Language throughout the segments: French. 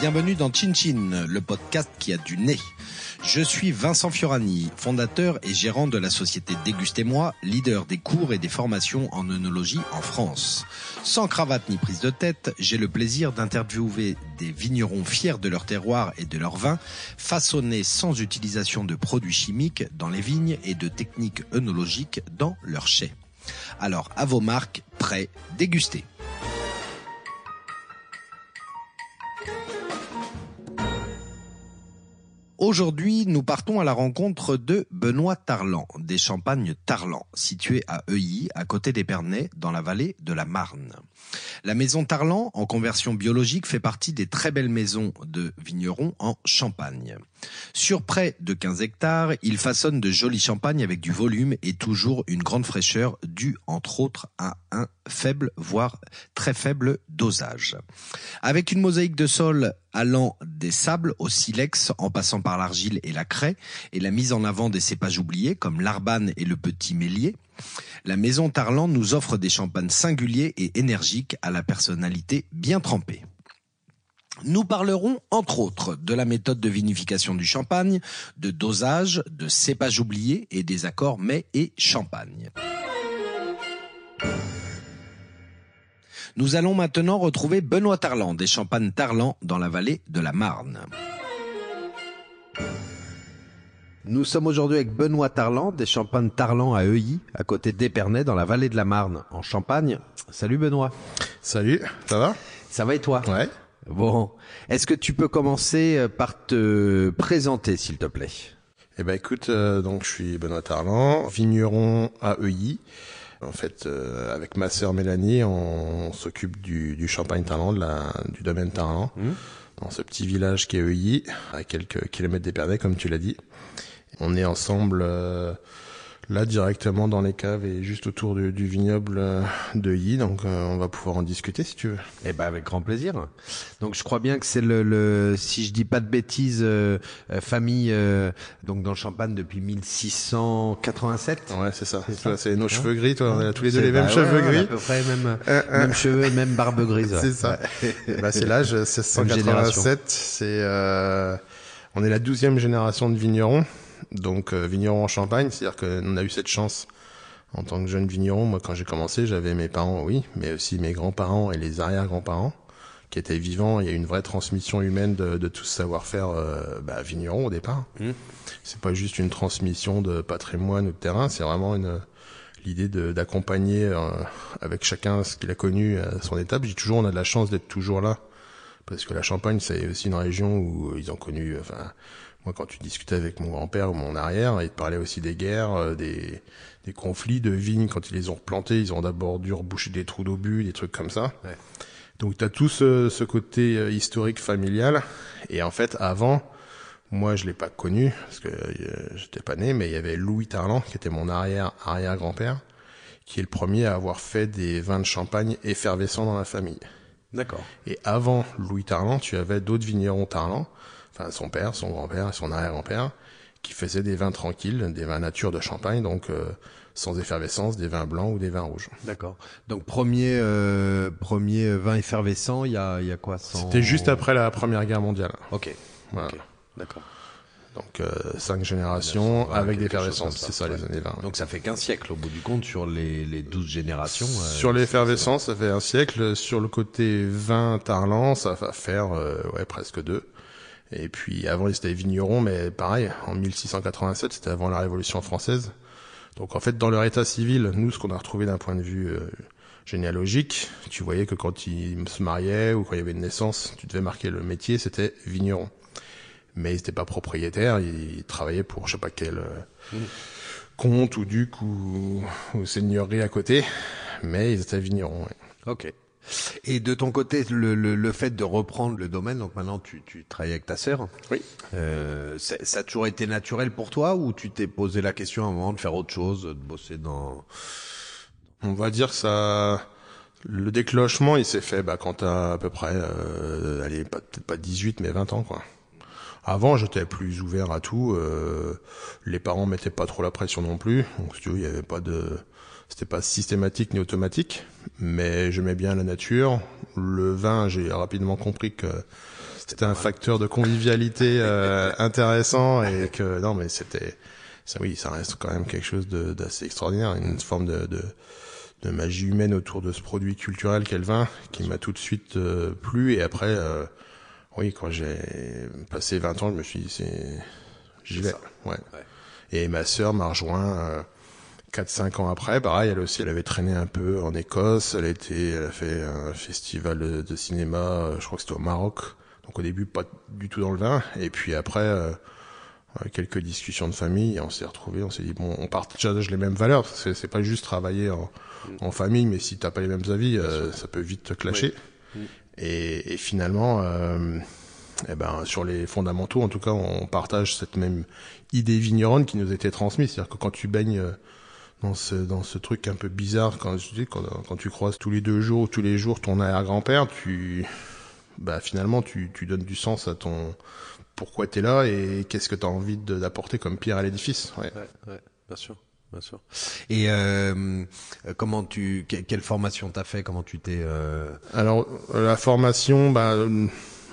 Bienvenue dans Chin Chin, le podcast qui a du nez. Je suis Vincent Fiorani, fondateur et gérant de la société Dégustez-moi, leader des cours et des formations en œnologie en France. Sans cravate ni prise de tête, j'ai le plaisir d'interviewer des vignerons fiers de leur terroir et de leur vin, façonnés sans utilisation de produits chimiques dans les vignes et de techniques œnologiques dans leurs chais. Alors à vos marques, prêts, dégustez. Aujourd'hui, nous partons à la rencontre de Benoît Tarlan, des Champagnes Tarlan, situé à Euilly, à côté d'Épernay, dans la vallée de la Marne. La maison Tarlan, en conversion biologique, fait partie des très belles maisons de vignerons en Champagne. Sur près de 15 hectares, il façonne de jolis champagnes avec du volume et toujours une grande fraîcheur due, entre autres, à un faible, voire très faible dosage. Avec une mosaïque de sol allant des sables au silex en passant par l'argile et la craie et la mise en avant des cépages oubliés comme l'arbane et le petit mélier, la maison Tarlan nous offre des champagnes singuliers et énergiques à la personnalité bien trempée. Nous parlerons entre autres de la méthode de vinification du champagne, de dosage, de cépages oubliés et des accords mets et champagne. Nous allons maintenant retrouver Benoît Tarlan des Champagnes Tarlan dans la vallée de la Marne. Nous sommes aujourd'hui avec Benoît Tarlan des Champagnes Tarlan à Euilly, à côté d'Épernay dans la vallée de la Marne, en Champagne. Salut Benoît. Salut, ça va? Ça va et toi? Ouais. Bon, est-ce que tu peux commencer euh, par te présenter s'il te plaît? Eh ben écoute, euh, donc je suis Benoît Tarlan, vigneron à Euilly. En fait, euh, avec ma sœur Mélanie, on, s'occupe du, du champagne Tarlan, de la, du domaine Tarlan, dans ce petit village qui est Euilly, à quelques kilomètres d'Épernay, comme tu l'as dit. On est ensemble euh, là directement dans les caves et juste autour du, du vignoble euh, de Yi, donc euh, on va pouvoir en discuter si tu veux. Eh ben avec grand plaisir. Donc je crois bien que c'est le, le si je dis pas de bêtises euh, euh, famille euh, donc dans le Champagne depuis 1687. Ouais, c'est ça. C'est nos cheveux gris, toi. On a tous les deux les mêmes bah cheveux gris. À peu près même Euh, même cheveux, même barbe grise. ouais. C'est ça. bah, c'est l'âge, c'est 187. C'est, euh, on est la douzième génération de vignerons. Donc, euh, vignerons en Champagne. C'est-à-dire qu'on a eu cette chance en tant que jeune vigneron. Moi, quand j'ai commencé, j'avais mes parents, oui, mais aussi mes grands-parents et les arrière-grands-parents qui étaient vivants. Il y a une vraie transmission humaine de, de tout ce savoir-faire euh, bah, vigneron au départ. Mhm. C'est pas juste une transmission de patrimoine ou de terrain. C'est vraiment une l'idée d'accompagner euh, avec chacun ce qu'il a connu à son étape. J'ai toujours, on a de la chance d'être toujours là, parce que la Champagne, c'est aussi une région où ils ont connu. Enfin, moi, quand tu discutais avec mon grand-père ou mon arrière, il te parlait aussi des guerres, euh, des, des conflits de vignes. Quand ils les ont replantés, ils ont d'abord dû reboucher des trous d'obus, des trucs comme ça. Ouais. Donc, tu as tout ce, ce côté euh, historique familial. Et en fait, avant, moi, je l'ai pas connu parce que euh, j'étais pas né, mais il y avait Louis Tarlan qui était mon arrière arrière grand-père, qui est le premier à avoir fait des vins de champagne effervescents dans la famille. D'accord. Et avant Louis Tarlan, tu avais d'autres vignerons Tarlan, enfin son père, son grand-père et son arrière-grand-père, qui faisaient des vins tranquilles, des vins nature de champagne, donc euh, sans effervescence, des vins blancs ou des vins rouges. D'accord. Donc premier euh, premier vin effervescent, il y a il y a quoi 100... C'était juste après la Première Guerre mondiale. OK. Voilà. Ok. D'accord. Donc euh, cinq générations 1920, avec ça. c'est ça les années 20. Donc ça fait qu'un siècle au bout du compte sur les les 12 générations. euh, Sur l'effervescence, ça fait un siècle. Sur le côté vin tarlant, ça va faire euh, ouais presque deux. Et puis avant, ils étaient vignerons, mais pareil, en 1687, c'était avant la Révolution française. Donc en fait, dans leur état civil, nous, ce qu'on a retrouvé d'un point de vue euh, généalogique, tu voyais que quand ils se mariaient ou quand il y avait une naissance, tu devais marquer le métier, c'était vigneron. Mais ils n'étaient pas propriétaires, ils travaillaient pour je sais pas quel euh, comte ou duc ou, ou seigneurie à côté, mais ils étaient vignerons. ouais. Ok. Et de ton côté, le, le, le fait de reprendre le domaine, donc maintenant tu, tu travailles avec ta sœur, Oui. euh, ça a toujours été naturel pour toi ou tu t'es posé la question à un moment de faire autre chose, de bosser dans... On va dire que ça, le déclenchement, il s'est fait bah, quand t'as à peu près, euh, allez, pas- peut-être pas 18, mais 20 ans, quoi. Avant, j'étais plus ouvert à tout. euh, les parents mettaient pas trop la pression non plus. Donc, si tu veux, il y avait pas de, c'était pas systématique ni automatique, mais j'aimais bien la nature. Le vin, j'ai rapidement compris que c'était un facteur de convivialité euh, intéressant et que non, mais c'était ça, oui, ça reste quand même quelque chose d'assez extraordinaire, une forme de, de, de, magie humaine autour de ce produit culturel qu'est le vin, qui m'a tout de suite euh, plu. Et après, euh, oui, quand j'ai passé 20 ans, je me suis dit, c'est, j'y vais. Ouais. Et ma sœur m'a rejoint 4-5 ans après, pareil, elle aussi, elle avait traîné un peu en Écosse, elle était, elle a fait un festival de, cinéma, euh, je crois que c'était au Maroc. Donc au début, pas du tout dans le vin, et puis après, euh, euh, quelques discussions de famille, on s'est retrouvés, on s'est dit bon, on partage les mêmes valeurs, c'est, c'est pas juste travailler en, mm. en, famille, mais si t'as pas les mêmes avis, ça peut vite te clasher. Mm. Et, et, finalement, euh, eh ben, sur les fondamentaux, en tout cas, on partage cette même idée vigneronne qui nous a été transmise. C'est-à-dire que quand tu baignes dans ce dans ce truc un peu bizarre quand je dis quand, quand tu croises tous les deux jours tous les jours ton arrière-grand-père tu bah finalement tu tu donnes du sens à ton pourquoi tu es là et qu'est-ce que tu as envie d'apporter comme pierre à l'édifice ouais. ouais. ouais bien sûr bien sûr et euh, comment tu quelle formation t'as fait? Comment tu t'es euh... alors la formation bah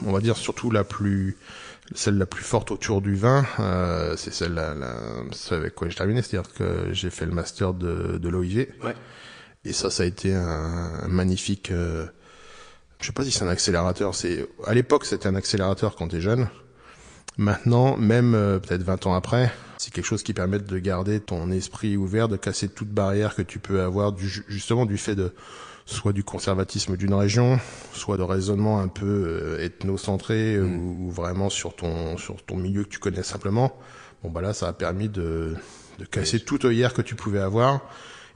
on va dire surtout la plus celle la plus forte autour du vin, euh, c'est celle, la, avec quoi j'ai terminé, c'est-à-dire que j'ai fait le master de, de l'OIV. Ouais. Et ça, ça a été un, magnifique. Euh, je sais pas si c'est un accélérateur. C'est à l'époque, c'était un accélérateur quand t'es jeune. Maintenant, même euh, peut-être 20 ans après, c'est quelque chose qui permet de garder ton esprit ouvert, de casser toute barrière que tu peux avoir du, justement du fait de soit du conservatisme d'une région, soit de raisonnement un peu euh, ethnocentré mm. ou, vraiment sur ton sur ton milieu que tu connais simplement. Bon bah là, ça a permis de de casser toute œillère que tu pouvais avoir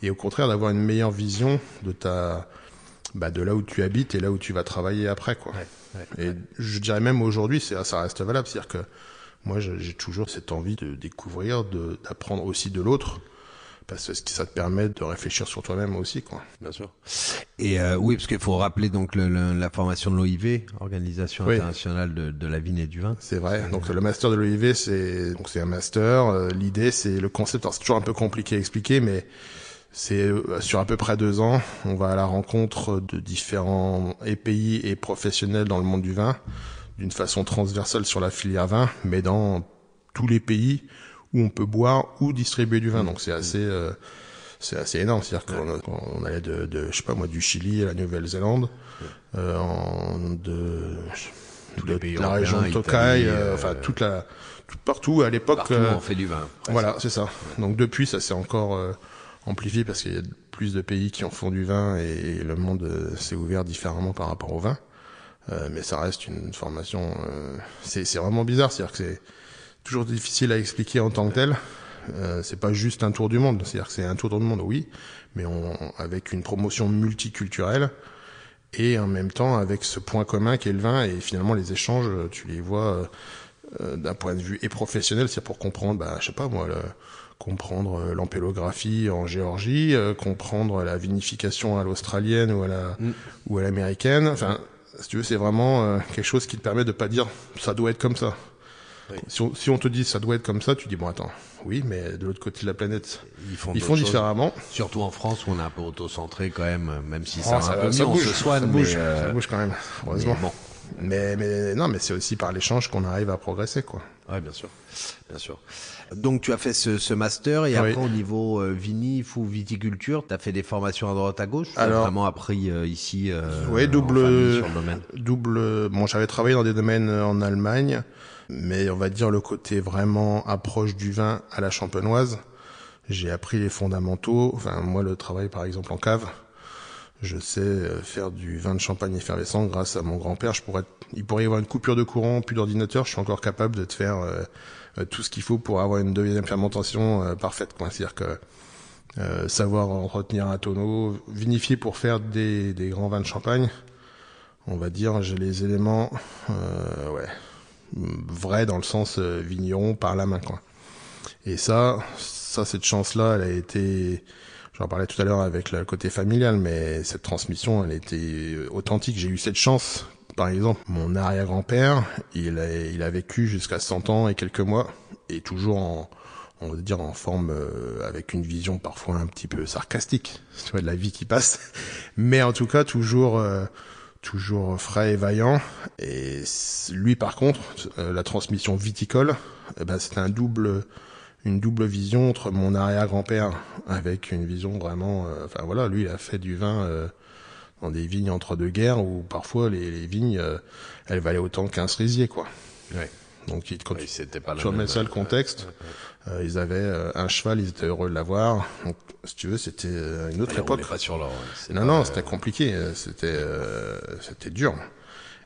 et au contraire d'avoir une meilleure vision de ta bah, de là où tu habites et là où tu vas travailler après quoi. et je dirais même aujourd'hui, c'est ça reste valable, c'est-à-dire que moi j'ai toujours cette envie de découvrir, d'apprendre aussi de l'autre parce que ça te permet de réfléchir sur toi-même aussi, quoi. Bien sûr. Et euh, oui, parce qu'il faut rappeler donc le, la formation de l'OIV, Organisation internationale de, de, la vigne et du vin. C'est vrai. Donc le master de l'OIV, c'est donc c'est un master. Euh, l'idée, c'est le concept. C'est toujours un peu compliqué à expliquer, mais c'est euh, sur à peu près deux ans, on va à la rencontre de différents pays et professionnels dans le monde du vin, d'une façon transversale sur la filière vin, mais dans tous les pays où on peut boire ou distribuer du vin. Donc c'est assez euh, c'est assez énorme. C'est-à-dire qu'on on allait de, de, je sais pas moi, du Chili à la Nouvelle-Zélande, euh, en de, Tous les pays la région de Tokai, euh, enfin toute la, tout, partout à l'époque. Partout on fait du vin. Voilà, c'est ça. Donc depuis, ça s'est encore amplifié parce qu'il y a plus de pays qui en font du vin et, le monde s'est ouvert différemment par rapport au vin. mais ça reste une formation. c'est vraiment bizarre, c'est-à-dire que c'est toujours difficile à expliquer en tant que tel. Euh, c'est pas juste un tour du monde, c'est-à-dire que c'est un tour du monde, oui, mais on, avec une promotion multiculturelle et en même temps avec ce point commun qu'est le vin et finalement les échanges, tu les vois euh, d'un point de vue et professionnel, c'est pour comprendre, bah, je sais pas moi, le, comprendre euh, l'ampélographie en Géorgie, euh, comprendre la vinification à l'australienne ou à la mm. ou à l'américaine. Enfin, si tu veux, c'est vraiment quelque chose qui te permet de pas dire ça doit être comme ça. Si, on, si, on, te dit ça doit être comme ça, tu dis bon attends, oui, mais de l'autre côté de la planète, ils font, ils font différemment. Surtout en France où on est un peu auto-centré quand même, même si ça, oh, ça, un ça, bouge, se soigne, ça, bouge, euh... ça bouge quand même, heureusement. Mais, bon. mais, mais non, mais c'est aussi par l'échange qu'on arrive à progresser, quoi. Ouais, bien sûr, bien sûr. Donc tu as fait ce, ce master et après au niveau euh, vinif ou viticulture, tu as fait des formations à droite à gauche. Tu as vraiment appris euh, ici. Euh, oui, double, sur le domaine? double. Bon, j'avais travaillé dans des domaines en Allemagne mais on va dire le côté vraiment approche du vin à la champenoise. J'ai appris les fondamentaux. Enfin, moi, le travail, par exemple, en cave, je sais euh, faire du vin de champagne effervescent grâce à mon grand-père. Il pourrait y avoir une coupure de courant, plus d'ordinateur. Je suis encore capable de te faire euh, euh, tout ce qu'il faut pour avoir une deuxième fermentation parfaite. C'est-à-dire que savoir entretenir un tonneau, vinifier pour faire des, des grands vins de champagne, on va dire, j'ai les éléments, ouais, vrai dans le sens euh, vigneron par la main quoi. Et ça, ça cette chance là, elle a été J'en parlais tout à l'heure avec le côté familial, mais cette transmission, elle était euh, authentique. J'ai eu cette chance. Par exemple, mon arrière-grand-père, il a, il a vécu jusqu'à 100 ans et quelques mois, et toujours en, on va dire en forme euh, avec une vision parfois un petit peu sarcastique, tu vois, de la vie qui passe, mais en tout cas toujours euh, toujours frais et vaillant. Et lui, par contre, euh, la transmission viticole, eh ben, c'était un double une double vision entre mon arrière-grand-père avec une vision vraiment, enfin voilà, lui il a fait du vin dans des vignes entre deux guerres où parfois les, les vignes elles valaient autant qu'un cerisier quoi. Ouais. Donc, quand oui, tu, pas tu remets ça le contexte, euh, ils avaient euh, un cheval, ils étaient heureux de l'avoir. Donc, si tu veux, c'était euh, une autre époque. Pas sur l'or. non, non, c'était compliqué, c'était c'était dur.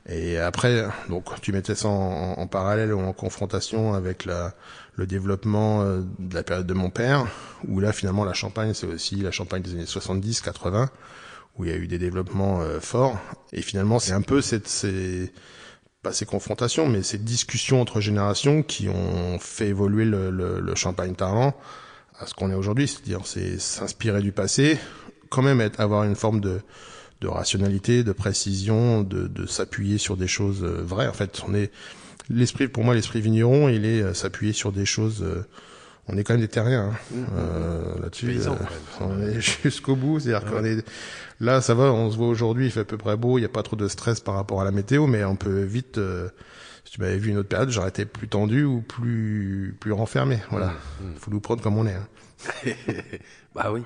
Et après, donc tu mettais ça en, en, parallèle ou en confrontation avec la, le développement de la période de mon père, où là finalement la Champagne, c'est aussi la Champagne des années 70-80, où il y a eu des développements forts. Et finalement, c'est un peu cette, ces, pas ces confrontations, mais ces discussions entre générations qui ont fait évoluer le, le, le champagne tarlant à ce qu'on est aujourd'hui. C'est-à-dire, c'est s'inspirer du passé, quand même être, avoir une forme de, de rationalité, de précision, de, de s'appuyer sur des choses euh, vraies. En fait, on est l'esprit, pour moi, l'esprit vigneron, il est euh, s'appuyer sur des choses. On est quand même des terriens hein. mmh, mmh. euh, là-dessus. Euh, on est jusqu'au bout, c'est-à-dire qu'on est Là, ça va, on se voit aujourd'hui, il fait à peu près beau, il n'y a pas trop de stress par rapport à la météo, mais on peut vite, euh, si tu m'avais vu une autre période, j'aurais été plus tendu ou plus plus renfermé. Voilà, il mmh, mmh. faut nous prendre comme on est. Hein. bah oui.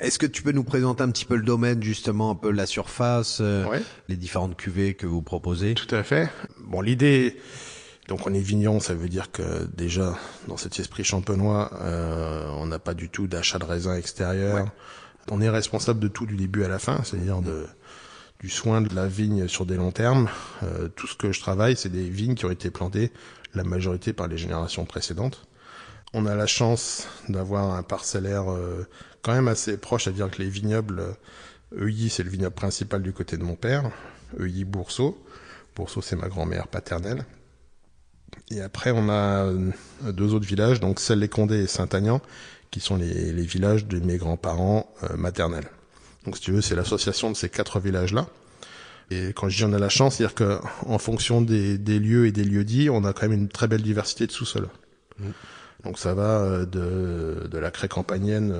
Est-ce que tu peux nous présenter un petit peu le domaine, justement, un peu la surface, euh, les différentes cuvées que vous proposez? Tout à fait. Bon, l'idée, donc on est vigneron, ça veut dire que déjà dans cet esprit champenois, euh, on n'a pas du tout d'achat de raisin extérieur. Ouais. On est responsable de tout du début à la fin, c'est-à-dire de du soin de la vigne sur des longs termes. Euh, tout ce que je travaille, c'est des vignes qui ont été plantées la majorité par les générations précédentes. On a la chance d'avoir un parcellaire euh, quand même assez proche, c'est-à-dire que les vignobles, Euilly, c'est le vignoble principal du côté de mon père, Euilly Boursault. Boursault, c'est ma grand-mère paternelle. Et après, on a euh, deux autres villages, donc Celles-les-Condés et Saint-Agnan, qui sont les, les villages de mes grands-parents euh, maternels. Donc si tu veux, c'est l'association de ces quatre villages-là. Et quand je dis on a la chance, c'est-à-dire que en fonction des, des, lieux et des lieux dits, on a quand même une très belle diversité de sous-sols. Mmh. Donc ça va euh, de, de la craie campanienne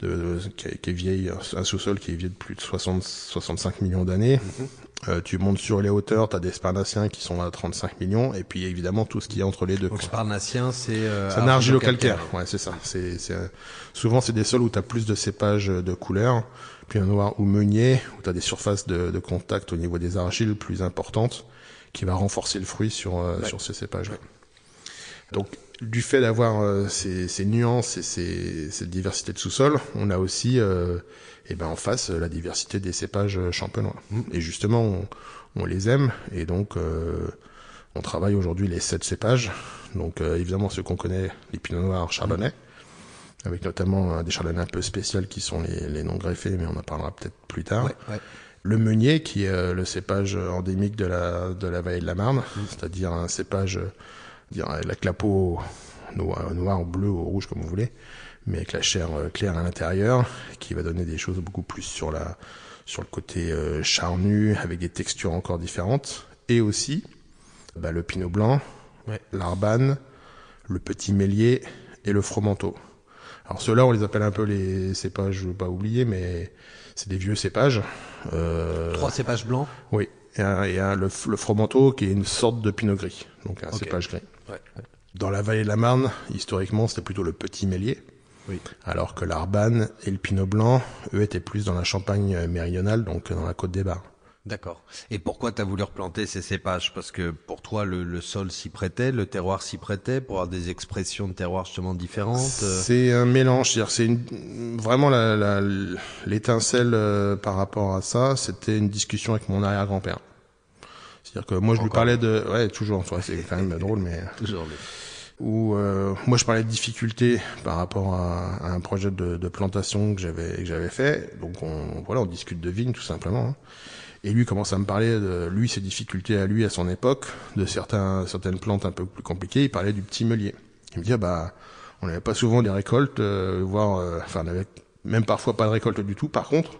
de, de, qui, est, qui, est, vieille, un sous-sol qui est vieux de plus de 60, 65 millions d'années. Mmh. Euh, tu montes sur les hauteurs, tu as des sparnassiens qui sont à 35 millions, et puis évidemment tout ce qui est entre les deux. Donc sparnassien, c'est euh, un argilo-calcaire. Ouais, c'est ça. C'est euh, souvent c'est des sols où tu as plus de cépages de couleur, puis un noir ou meunier où tu as des surfaces de, de, contact au niveau des argiles plus importantes, qui va renforcer le fruit sur euh, ouais. sur ces cépages. Ouais. Donc du fait d'avoir euh, ces, ces, nuances et ces, cette diversité de sous-sol, on a aussi euh, et ben en face la diversité des cépages champenois. Et justement, on, on, les aime et donc euh, on travaille aujourd'hui les sept cépages. Donc euh, évidemment ceux qu'on connaît, les Pinot Noirs, Chardonnay, avec notamment des Chardonnays un peu spéciaux qui sont les, les non greffés, mais on en parlera peut-être plus tard. Ouais, ouais. Le meunier, qui est le cépage endémique de la de la vallée de la Marne, mmh. c'est-à-dire un cépage dire avec la peau noire, noir, bleu ou rouge comme vous voulez, mais avec la chair claire à l'intérieur, qui va donner des choses beaucoup plus sur la sur le côté euh, charnu, avec des textures encore différentes, et aussi bah, le pinot blanc, ouais. l'arbane, le petit mélier et le fromenteau. Alors ceux-là, on les appelle un peu les cépages, je veux pas oublier, mais c'est des vieux cépages. Euh... Trois cépages blancs. Oui, et, un, et un, le, le fromenteau qui est une sorte de pinot gris, donc un okay. cépage gris. Ouais. Dans la vallée de la Marne, historiquement, c'était plutôt le petit mélier. Oui. Alors que l'Arbane et le Pinot Blanc, eux, étaient plus dans la Champagne méridionale, donc dans la côte des Bars. D'accord. Et pourquoi tu as voulu replanter ces cépages? Parce que pour toi, le, le sol s'y prêtait, le terroir s'y prêtait, pour avoir des expressions de terroir justement différentes C'est un mélange. C'est une, vraiment l'étincelle euh, par rapport à ça, c'était une discussion avec mon arrière-grand-père. C'est-à-dire que moi, je Encore. lui parlais de... Ouais, toujours. C'est quand même drôle, mais... toujours. Où euh, moi je parlais de difficultés par rapport à, à un projet de, de plantation que j'avais que j'avais fait. Donc on voilà, on discute de vignes tout simplement. Hein. Et lui commence à me parler de lui ses difficultés à lui à son époque, de certains certaines plantes un peu plus compliquées. Il parlait du petit meulier. Il me dit ah, bah on n'avait pas souvent des récoltes, euh, voire euh, enfin on avait même parfois pas de récolte du tout. Par contre,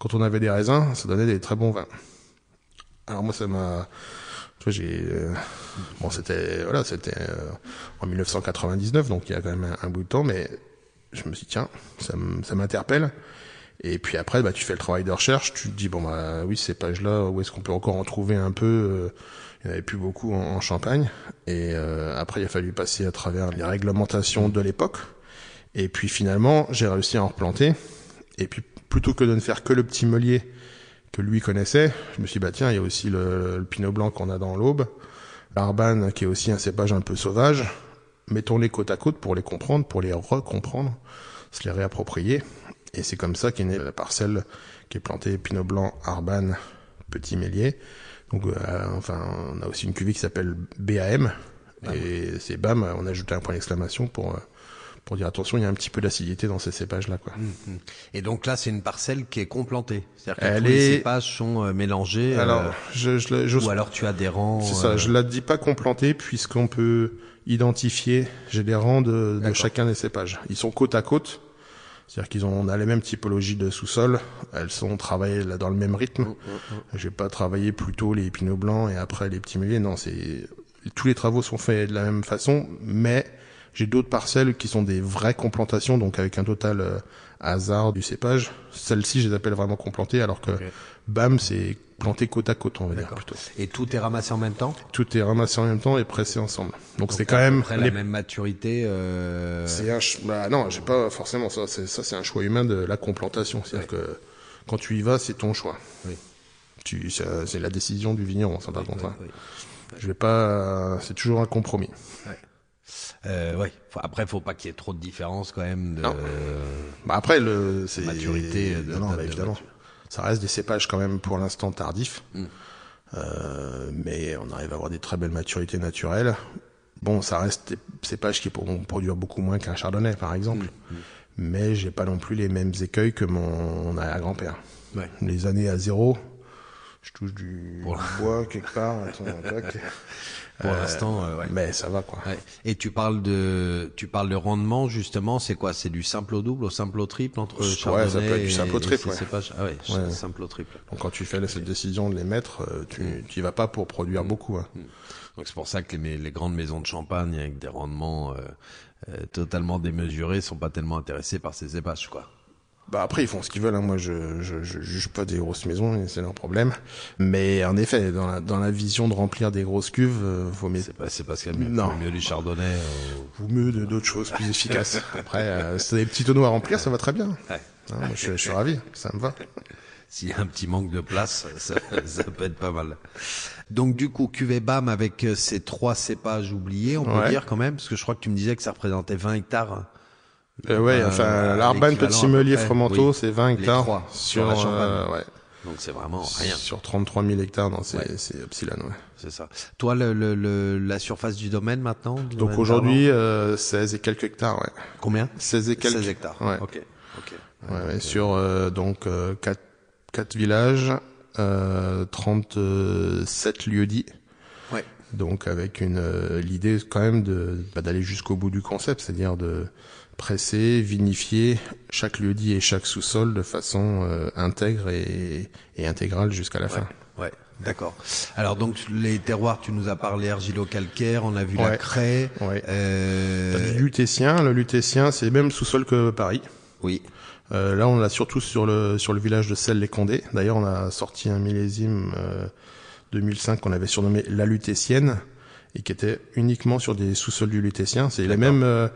quand on avait des raisins, ça donnait des très bons vins. Alors moi ça m'a j'ai euh, bon, c'était voilà, c'était euh, en 1999, donc il y a quand même un, bout de temps, mais je me suis dit, tiens, ça, ça m'interpelle. Et puis après, bah, tu fais le travail de recherche, tu te dis bon bah oui, ces pages-là, où est-ce qu'on peut encore en trouver un peu euh, Il n'y en avait plus beaucoup en, en Champagne. Et euh, après, il a fallu passer à travers les réglementations de l'époque. Et puis finalement, j'ai réussi à en replanter. Et puis plutôt que de ne faire que le petit meulier que lui connaissait, je me suis dit bah tiens, il y a aussi le, le pinot blanc qu'on a dans l'aube, l'arbane qui est aussi un cépage un peu sauvage. Mettons-les côte à côte pour les comprendre, pour les recomprendre, se les réapproprier. Et c'est comme ça qu'est née la parcelle qui est plantée Pinot Blanc, Arban, Petit Mélier. Donc, euh, enfin, on a aussi une cuvée qui s'appelle BAM. BAM. Et c'est BAM, on a ajouté un point d'exclamation pour, euh, pour dire attention, il y a un petit peu d'acidité dans ces cépages-là. Quoi. Mmh, mmh. Et donc là, c'est une parcelle qui est complantée. C'est-à-dire que Elle tous est... les cépages sont euh, mélangés. Alors, euh, je, je, je, ou alors tu as des rangs. C'est ça, je la dis pas complantée puisqu'on peut identifier, j'ai des rangs de, de chacun des cépages. Ils sont côte à côte. C'est-à-dire qu'ils ont, on a les mêmes typologies de sous-sol. Elles sont travaillées là dans le même rythme. Je vais pas travailler plutôt les pinots blancs et après les petits meuniers. Non, c'est tous les travaux sont faits de la même façon, mais j'ai d'autres parcelles qui sont des vraies complantations, donc avec un total euh, hasard du cépage. Celles-ci, je les appelle vraiment complantées, alors que okay. BAM, c'est planté côte à côte, on va dire plutôt. Et tout est ramassé en même temps? Tout est ramassé en même temps et pressé ensemble. Donc c'est quand même les... la même maturité. Euh... C'est un bah non, j'ai pas forcément ça. C'est ça, c'est un choix humain de la complantation. C'est-à-dire ouais. que quand tu y vas, c'est ton choix. Oui. Tu, c'est la décision du vigneron, ça par contre. Oui. Je vais pas. C'est toujours un compromis. Ouais. Euh, ouais. Après, faut pas qu'il y ait trop de différence quand même. De... Non. Bah après, le c'est maturité. De, non, non de, bah, évidemment. Ça reste des cépages quand même pour l'instant tardifs, mm. euh, mais on arrive à avoir des très belles maturités naturelles. Bon, ça reste des cépages qui pourront produire beaucoup moins qu'un chardonnay, par exemple. Mm. Mm. Mais j'ai pas non plus les mêmes écueils que mon arrière-grand-père. Ouais. Les années à zéro, je touche du bois quelque part. Pour euh, l'instant, euh, ouais. mais ça va quoi. Ouais. Et tu parles de, tu parles de rendement justement. C'est quoi? C'est du simple au double, au simple au triple entre ouais, chardonnay ça peut être du simple au triple. Ouais. Pas... Ah ouais, ouais, simple au triple. Donc quand tu fais cette décision de les mettre, euh, tu mm. y vas pas pour produire mm. beaucoup. Hein. Mm. Donc c'est pour ça que les, les, grandes maisons de champagne avec des rendements euh, totalement démesurés sont pas tellement intéressés par ces cépages quoi. Bah après ils font ce qu'ils veulent. Hein. Moi je, je je juge pas des grosses maisons, c'est leur problème. Mais en effet, dans la dans la vision de remplir des grosses cuves, euh, faut mieux. C'est pas c'est parce qu'il y a mieux, non. mieux du chardonnay. Euh... Ou mieux d'autres choses plus efficaces. Après, euh, c'est des petits tonneaux à remplir, ça va très bien. Ouais. Non, moi, je, je, suis ravi, ça me va. S'il y a un petit manque de place, ça, ça peut être pas mal. Donc du coup, cuvée BAM avec euh, ces trois cépages oubliés, on peut ouais. dire quand même, parce que je crois que tu me disais que ça représentait 20 hectares. Euh, ouais, enfin, euh, l'Arban Petit Meulier Fromenteau, oui, c'est 20 hectares sur, sur euh, ouais. Donc c'est vraiment rien. Sur 33 000 hectares dans ces, ouais. ces Epsilon, ouais. C'est ça. Toi, le, le, le, la surface du domaine maintenant Donc aujourd'hui, euh, 16 et quelques hectares, ouais. Combien? 16 et quelques. 16 hectares. Ouais. Ok. Ok. Ouais, ouais, sur euh, donc euh, 4, 4 villages, euh, 37 lieux dits. Ouais. Donc avec une euh, l'idée quand même de bah, d'aller jusqu'au bout du concept, c'est-à-dire de presser, vinifier chaque lieu-dit et chaque sous-sol de façon euh, intègre et, et intégrale jusqu'à la ouais, fin. Ouais, d'accord. Alors donc les terroirs, tu nous as parlé argilo-calcaire, on a vu ouais. la craie. Ouais. Euh... T'as du lutétien, le lutétien c'est même sous-sol que Paris. Oui. Euh, là, on l'a surtout sur le sur le village de Celles-les-Condés. D'ailleurs, on a sorti un millésime euh, 2005 qu'on avait surnommé la lutétienne et qui était uniquement sur des sous-sols du lutétien. C'est les mêmes. Euh,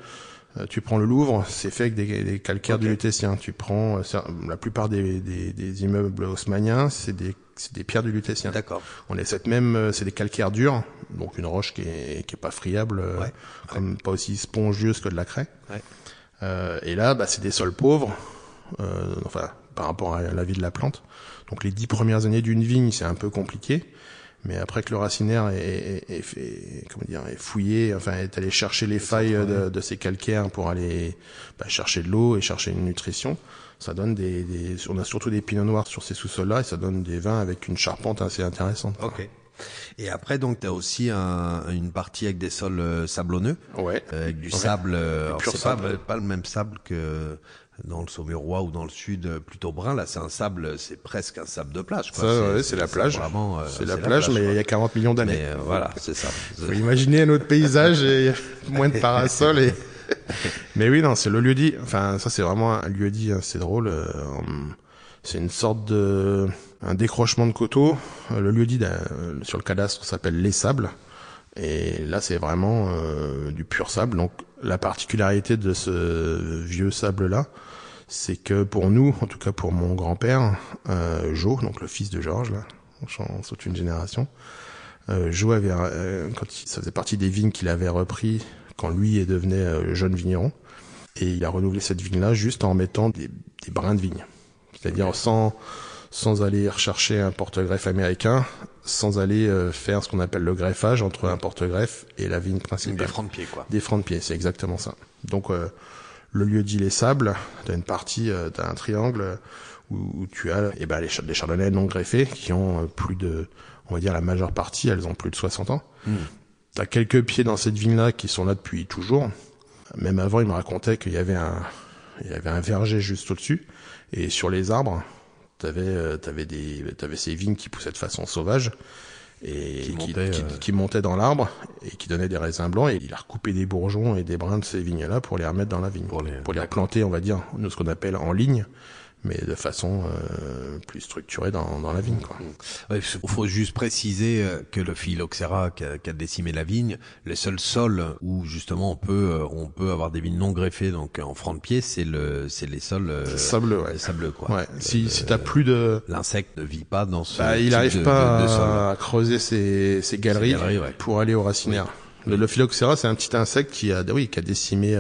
tu prends le Louvre, c'est fait avec des, des calcaires okay. du lutétien. Tu prends euh, la plupart des, des, des immeubles haussmanniens, c'est des, des pierres du lutétien. D'accord. On est cette même, euh, c'est des calcaires durs, donc une roche qui est, qui est pas friable, ouais. comme ouais. pas aussi spongieuse que de la craie. Ouais. Euh, et là, bah, c'est des sols pauvres, euh, enfin par rapport à la vie de la plante. Donc les dix premières années d'une vigne, c'est un peu compliqué. Mais après que le racinaire est, est, est, est, comment dire, est fouillé, enfin est allé chercher les failles de, de, ces calcaires pour aller bah, chercher de l'eau et chercher une nutrition, ça donne des, des, on a surtout des pinots noirs sur ces sous-sols-là et ça donne des vins avec une charpente assez intéressante. Ok. Et après, donc, tu as aussi un, une partie avec des sols euh, sablonneux. Ouais. Euh, avec du ouais. sable. Euh, c'est pas, pas le même sable que dans le Saumurois ou dans le sud euh, plutôt brun. Là, c'est un sable, c'est presque un sable de plage. Quoi. Ça, c'est la plage. Vraiment, c'est la, plage, mais il y a 40 millions d'années. voilà, c'est ça. Faut imaginer un autre paysage et moins de parasols et. mais oui, non, c'est le lieu dit. Enfin, ça, c'est vraiment un lieu dit. Hein, c'est drôle. c'est une sorte de un décrochement de coteaux. Le lieu dit sur le cadastre s'appelle les sables. Et là, c'est vraiment euh, du pur sable. Donc, la particularité de ce vieux sable-là, c'est que pour nous, en tout cas pour mon grand-père, euh, Joe, donc le fils de Georges, là, on saute une génération, euh, Joe avait, euh, quand il, ça faisait partie des vignes qu'il avait repris quand lui est devenu euh, jeune vigneron, et il a renouvelé cette vigne-là juste en mettant des, des brins de vigne, c'est-à-dire sans sans aller rechercher un porte-greffe américain, sans aller euh, faire ce qu'on appelle le greffage entre un porte-greffe et la vigne principale. Des francs de pied, quoi. Des francs de pied, c'est exactement ça. Donc, euh, le lieu dit les sables, t'as une partie, euh, t'as un triangle où, tu as eh ben, les, les chardonnays non greffés qui ont plus de, on va dire la majeure partie, elles ont plus de 60 ans. Hmm. T'as quelques pieds dans cette vigne-là qui sont là depuis toujours. Même avant, il me racontait qu'il y avait un, il y avait un verger juste au-dessus. Et sur les arbres, T'avais, euh, t'avais des, t'avais ces vignes qui poussaient de façon sauvage et qui, qui, montaient dans l'arbre et qui donnaient des raisins blancs. Et il a recoupé des bourgeons et des brins de ces vignes-là pour les remettre dans la vigne, pour les, pour les replanter, on va dire, nous ce qu'on appelle en ligne mais de façon euh, plus structurée dans, dans la vigne. Quoi. Il faut juste préciser euh, que le phylloxéra qui a, qui a, décimé la vigne, les seuls sols où justement on peut euh, on peut avoir des vignes non greffées, donc en franc de pied, c'est le c'est les sols euh, sableux, ouais. sableux quoi. Ouais. si si t'as plus de l'insecte ne vit pas dans ce bah, il arrive pas à creuser ses, ses galeries, pour aller au racinaire. Le, le phylloxéra, c'est un petit insecte qui a oui qui a décimé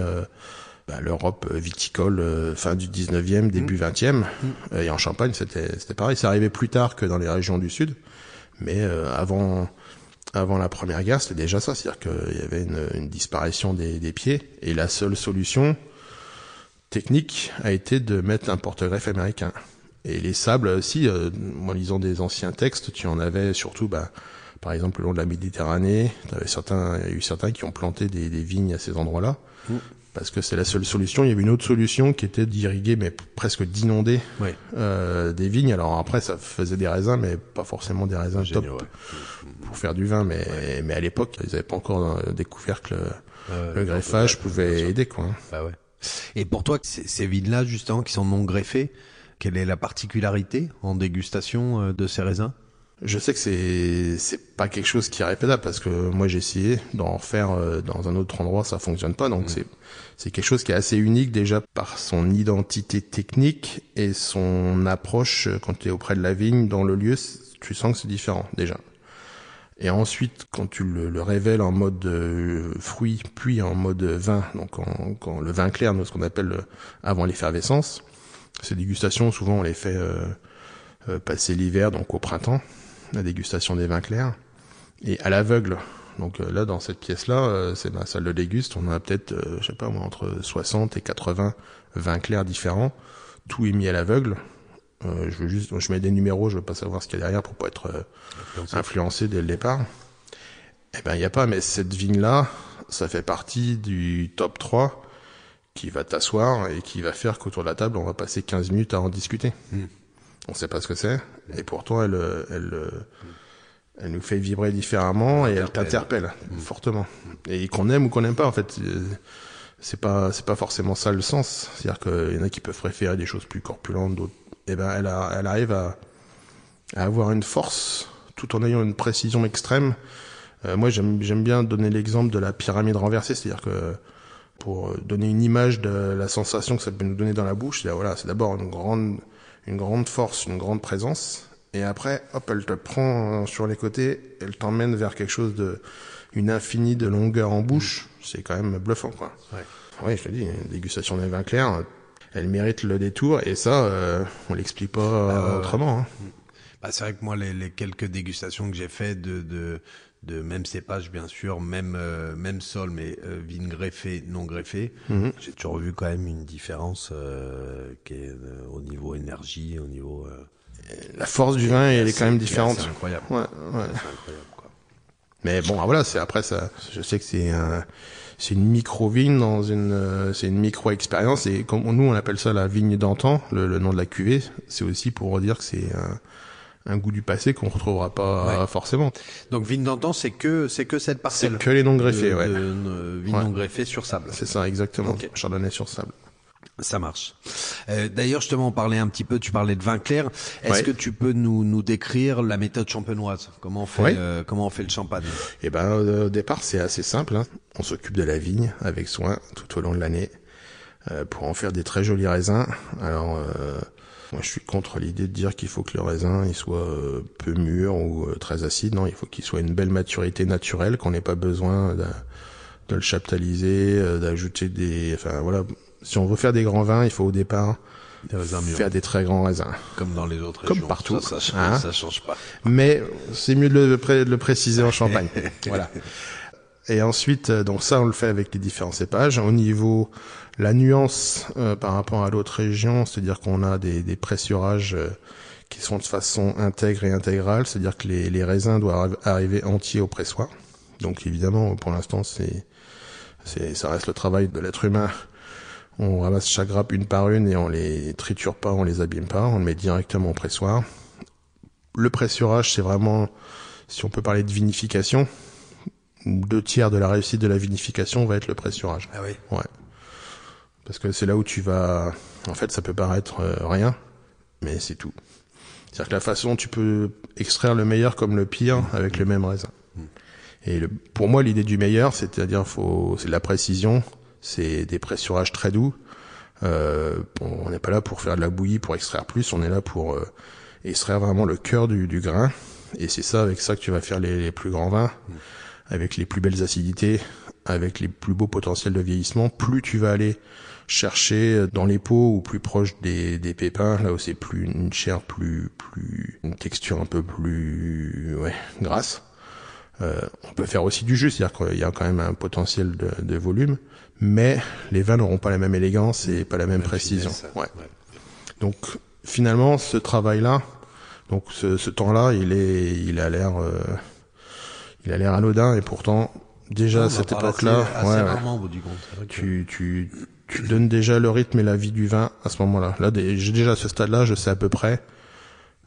bah, l'Europe viticole euh, fin du 19e, début 20e. Mmh. mmh. Et en Champagne, c'était c'était pareil. Ça arrivait plus tard que dans les régions du Sud, mais euh, avant avant la Première Guerre, c'était déjà ça, c'est-à-dire qu'il y avait une, une disparition des, des, pieds, et la seule solution technique a été de mettre un porte-greffe américain. Et les sables aussi, euh, en lisant des anciens textes, tu en avais surtout, bah, par exemple, le long de la Méditerranée, il y a eu certains qui ont planté des, des vignes à ces endroits-là. Mmh parce que c'est la seule solution. Il y avait une autre solution qui était d'irriguer, mais presque d'inonder euh, des vignes. Alors après, ça faisait des raisins, mais pas forcément des raisins top pour faire du vin. Mais, mais à l'époque, ils n'avaient pas encore euh, découvert que le, greffage pouvait aider. Quoi. Bah ouais. Et pour toi, ces vignes-là, justement, qui sont non greffées, quelle est la particularité en dégustation euh, de ces raisins? Je sais que c'est c'est pas quelque chose qui est répétable parce que moi j'ai essayé d'en faire euh, dans un autre endroit, ça fonctionne pas. Donc mm. c'est c'est quelque chose qui est assez unique déjà par son identité technique et son approche euh, quand tu es auprès de la vigne dans le lieu, tu sens que c'est différent déjà. Et ensuite, quand tu le, le révèles en mode euh, fruit, puis en mode vin, donc quand le vin clair, ce qu'on appelle avant l'effervescence, ces dégustations, souvent on les fait passer l'hiver, donc au printemps la dégustation des vins clairs. Et à l'aveugle, donc euh, là dans cette pièce-là, euh, c'est ma salle de déguste, on a peut-être, euh, je sais pas moi, entre 60 et 80 vins clairs différents. Tout est mis à l'aveugle. je veux juste, je mets des numéros, je veux pas savoir ce qu'il y a derrière pour pas être influencé. dès le départ. Eh ben il y a pas, mais cette vigne-là, ça fait partie du top 3 qui va t'asseoir et qui va faire qu'autour de la table, on va passer 15 minutes à en discuter. Hmm on sait pas ce que c'est, et pourtant elle, elle, elle nous fait vibrer différemment et elle t'interpelle fortement. Et qu'on aime ou qu'on n'aime pas, en fait, c'est pas, c'est pas forcément ça le sens. C'est-à-dire qu'il y en a qui peuvent préférer des choses plus corpulentes, d'autres. Et eh ben, elle, a, elle arrive à, à avoir une force tout en ayant une précision extrême. Euh, moi, j'aime, bien donner l'exemple de la pyramide renversée, c'est-à-dire que pour donner une image de la sensation que ça peut nous donner dans la bouche, c'est voilà, c'est d'abord une grande une grande force, une grande présence, et après, hop, elle te prend sur les côtés, elle t'emmène vers quelque chose de, une infinie de longueur en bouche. C'est quand même bluffant, quoi. Ouais. Oui, je te dis, une dégustation des vins clairs, elle mérite le détour, et ça, euh, on l'explique pas bah, autrement. Hein. Bah, c'est vrai que moi, les, les quelques dégustations que j'ai fait de, de, de même cépage bien sûr, même euh, même sol, mais euh, vigne greffée, non greffée. Mhm. J'ai toujours vu quand même une différence euh, qui est euh, au niveau énergie, au niveau. La force du vin, elle est quand même différente. C'est incroyable. Ouais, ouais. C'est incroyable. Quoi. Mais bon, ah, voilà, c'est après ça. Je sais que c'est un, c'est une micro vigne dans une, euh, c'est une micro expérience et comme nous on appelle ça la vigne d'antan, le, le, nom de la cuvée, c'est aussi pour dire que c'est un, un goût du passé qu'on retrouvera pas forcément. Donc vigne d'antan, c'est que c'est que cette parcelle. C'est que les non greffés, ouais. De, vigne non greffée sur sable. C'est ça, exactement. Chardonnay sur sable. Ça marche. Euh, D'ailleurs, justement, on parlait un petit peu, tu parlais de vin clair. Est-ce que tu peux nous, nous décrire la méthode champenoise? Comment on fait euh, comment on fait le champagne? Eh ben, au départ, c'est assez simple. Hein. On s'occupe de la vigne avec soin tout au long de l'année euh, pour en faire des très jolis raisins. Alors, euh, moi, je suis contre l'idée de dire qu'il faut que le raisin il soit euh, peu mûr ou euh, très acide. Non, il faut qu'il soit une belle maturité naturelle, qu'on n'ait pas besoin de, de le chaptaliser, d'ajouter des. Enfin voilà si on veut faire des grands vins, il faut au départ faire des très grands raisins. Comme dans les autres Comme partout. Ça, ça, hein ça, change pas. Mais c'est mieux de le, de le préciser en Champagne. voilà. Et ensuite, euh, donc ça, on le fait avec les différents cépages. Au niveau la nuance euh, par rapport à l'autre région, c'est-à-dire qu'on a des, des pressurages euh, qui sont de façon intègre et intégrale, c'est-à-dire que les, les, raisins doivent arriver entiers au pressoir. Donc évidemment, pour l'instant, c'est, c'est, ça reste le travail de l'être humain on ramasse chaque grappe une par une et on les triture pas, on les abîme pas, on le met directement au pressoir. Le pressurage, c'est vraiment, si on peut parler de vinification, deux tiers de la réussite de la vinification va être le pressurage. Ah oui. Ouais. Parce que c'est là où tu vas, en fait, ça peut paraître euh, rien, mais c'est tout. C'est-à-dire que la façon, tu peux extraire le meilleur comme le pire avec le même raisin. Mm. Et le, pour moi, l'idée du meilleur, c'est-à-dire, faut, c'est de la précision, c'est des pressurages très doux. Euh, on n'est pas là pour faire de la bouillie, pour extraire plus, on est là pour euh, extraire vraiment le cœur du, du, grain. Et c'est ça, avec ça que tu vas faire les, les, plus grands vins, avec les plus belles acidités, avec les plus beaux potentiels de vieillissement. Plus tu vas aller chercher dans les pots ou plus proche des, des pépins, là où c'est plus une chair plus, plus, une texture un peu plus, ouais, grasse. Euh, on peut faire aussi du jus, c'est-à-dire qu'il y a quand même un potentiel de, de volume mais les vins n'auront pas la même élégance et pas la même, précision. ouais. Donc finalement, ce travail-là, donc ce, ce temps-là, il est, il a l'air, euh, il a l'air anodin et pourtant déjà à cette époque-là, ouais, tu, tu, tu donnes déjà le rythme et la vie du vin à ce moment-là. Là, j'ai déjà à ce stade-là, je sais à peu près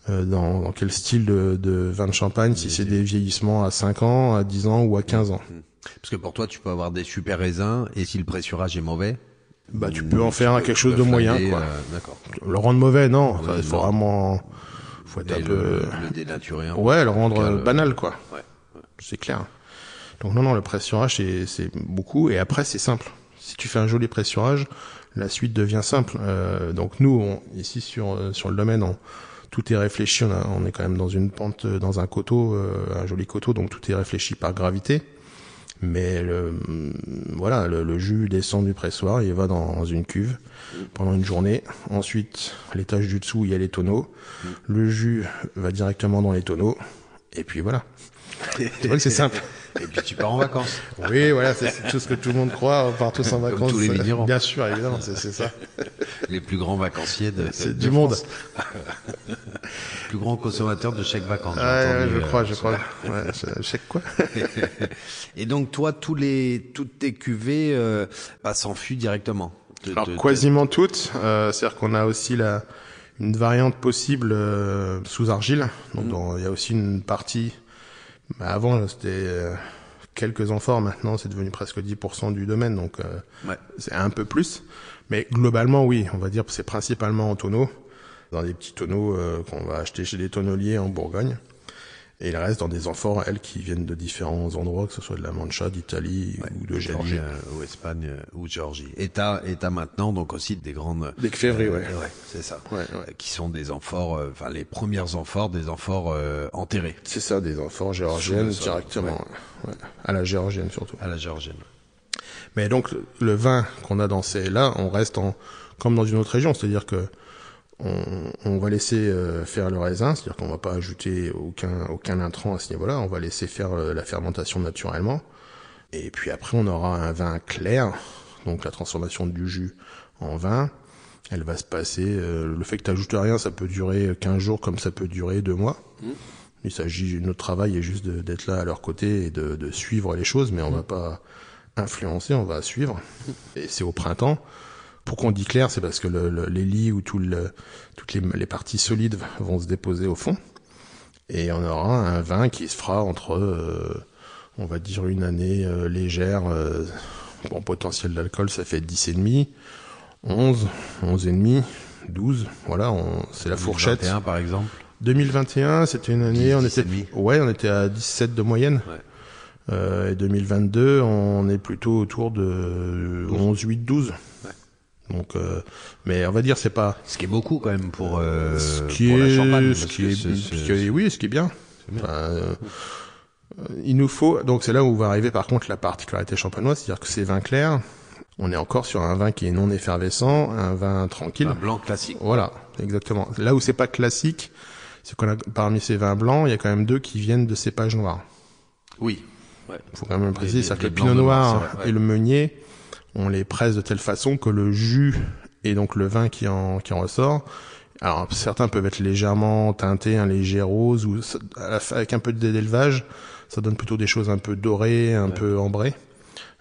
euh, dans, dans, quel style de, de vin de champagne, si c'est des vieillissements à 5 ans, à 10 ans ou à 15 ans. Parce que pour toi, tu peux avoir des super raisins et si le pressurage est mauvais, bah tu peux en faire quelque chose de moyen. Quoi. Euh, D'accord. Le rendre mauvais, non. Il faut vraiment, faut être un peu le, dénaturer. ouais, le rendre banal, quoi. Ouais. C'est clair. Donc non, non, le pressurage c'est beaucoup et après c'est simple. Si tu fais un joli pressurage, la suite devient simple. Euh, donc nous, on, ici sur euh, sur le domaine, on, tout est réfléchi. On, a, on est quand même dans une pente, dans un coteau, euh, un joli coteau, donc tout est réfléchi par gravité. Mais le, voilà, le, jus descend du pressoir, il va dans une cuve pendant une journée. Ensuite, l'étage du dessous, il y a les tonneaux. Le jus va directement dans les tonneaux. Et puis voilà. C'est vrai que c'est simple. Et puis tu pars en vacances. Oui, voilà, c'est tout ce que tout le monde croit. On part tous en vacances. Comme tous les vignerons. Bien sûr, évidemment, c'est ça. Les plus grands vacanciers de, de du monde. les plus grands consommateurs de chèques vacances. Ouais, je crois, je crois. Ouais, chèque quoi Et donc toi, tous les, toutes tes cuvées euh, passent en fût directement. De, Alors de, quasiment toutes. Euh, C'est-à-dire qu'on a aussi la une variante possible euh, sous argile. Donc mmh. il y a aussi une partie bah avant, c'était euh, quelques amphores. Maintenant, c'est devenu presque 10% du domaine, donc euh, ouais. c'est un peu plus. Mais globalement, oui, on va dire que c'est principalement en tonneaux, dans des petits tonneaux euh, qu'on va acheter chez des tonneliers en Bourgogne. Et il reste dans des amphores, elles, qui viennent de différents endroits, que ce soit de la Mancha, d'Italie ouais, ou de Géorgie. ou Espagne euh, ou Géorgie. Et t'as, et t'as maintenant donc aussi des grandes... Des février, ouais. ouais c'est ça. Ouais, ouais. Qui sont des amphores, euh, enfin les premières amphores, des amphores euh, enterrés. C'est ça, des amphores géorgiennes directement. Ouais. À la géorgienne surtout. À la géorgienne. Mais donc le vin qu'on a dans ces là, on reste en comme dans une autre région, c'est-à-dire que on, on, va laisser euh, faire le raisin, c'est-à-dire qu'on va pas ajouter aucun aucun intrant à ce niveau-là, on va laisser faire euh, la fermentation naturellement. Et puis après, on aura un vin clair, donc la transformation du jus en vin. Elle va se passer. Euh, le fait que tu ajoutes rien, ça peut durer 15 jours comme ça peut durer 2 mois. Mmh. Il s'agit, notre travail est juste d'être là à leur côté et de, de suivre les choses, mais on va pas influencer, on va suivre. Et c'est au printemps. Pourquoi on dit clair C'est parce que le, le, les lits ou tout le, toutes les, les, parties solides vont se déposer au fond. Et on aura un vin qui se fera entre, euh, on va dire, une année euh, légère. Euh, bon, potentiel d'alcool, ça fait 10,5, 11, 11,5, 12. Voilà, c'est la fourchette. 2021 par exemple 2021, c'était une année, 10, on était, ouais, on était à 17 de moyenne. Ouais. Euh, et 2022, on est plutôt autour de 11, 8, 12. Donc, euh, mais on va dire c'est pas. Ce qui est beaucoup quand même pour, euh, ce qui pour est, la Champagne. Ce qui est, ce qui est, oui, ce qui est bien. bien. Enfin, euh, il nous faut. Donc c'est là où va arriver par contre la particularité champenoise, c'est-à-dire que ces vins clairs, on est encore sur un vin qui est non effervescent, un vin tranquille. Un blanc classique. Voilà, exactement. Là où c'est pas classique, c'est qu'on a parmi ces vins blancs, il y a quand même deux qui viennent de cépages noirs. Oui. Ouais. Faut quand même préciser, c'est que le pinot noir vrai, ouais. et le meunier, on les presse de telle façon que le jus et donc le vin qui en qui en ressort. Alors certains peuvent être légèrement teintés, un léger rose ou avec un peu d'élevage, ça donne plutôt des choses un peu dorées, un ouais. peu ambrées,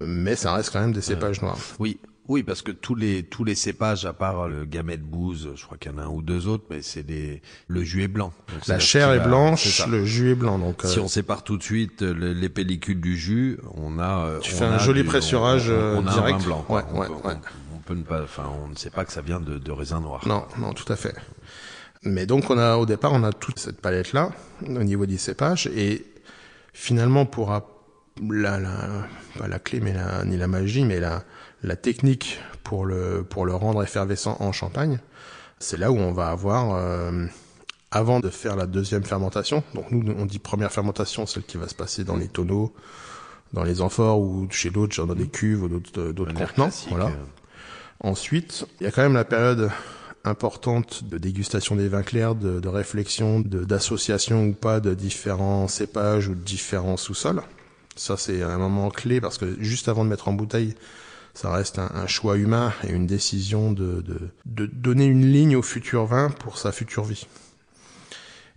mais ça reste quand même des cépages noirs. Oui, oui, parce que tous les tous les cépages, à part le Gamay de Bouze, je crois qu'il y en a un ou deux autres, mais c'est des le jus est blanc. Donc la chair est, blanche, est le jus est blanc. Donc si euh... on sépare tout de suite le, les pellicules du jus, on a tu on fais a un joli du, pressurage on, on, on direct. A un vin blanc. Ouais, on, ouais, ouais. On, peut ne pas, enfin, on ne sait pas que ça vient de, de raisin noir. Non, non, tout à fait. Mais donc on a au départ on a toute cette palette là au niveau des cépages et finalement pour la, la pas la clé mais la, ni la magie mais la la technique pour le pour le rendre effervescent en champagne, c'est là où on va avoir euh, avant de faire la deuxième fermentation. Donc nous on dit première fermentation, celle qui va se passer dans les tonneaux, dans les amphores ou chez d'autres, dans des cuves ou d'autres d'autres contenants. Voilà. Ensuite, il y a quand même la période importante de dégustation des vins clairs, de, de réflexion, d'association ou pas de différents cépages ou de différents sous-sols. Ça, c'est un moment clé parce que juste avant de mettre en bouteille, ça reste un, choix humain et une décision de, de, de, donner une ligne au futur vin pour sa future vie.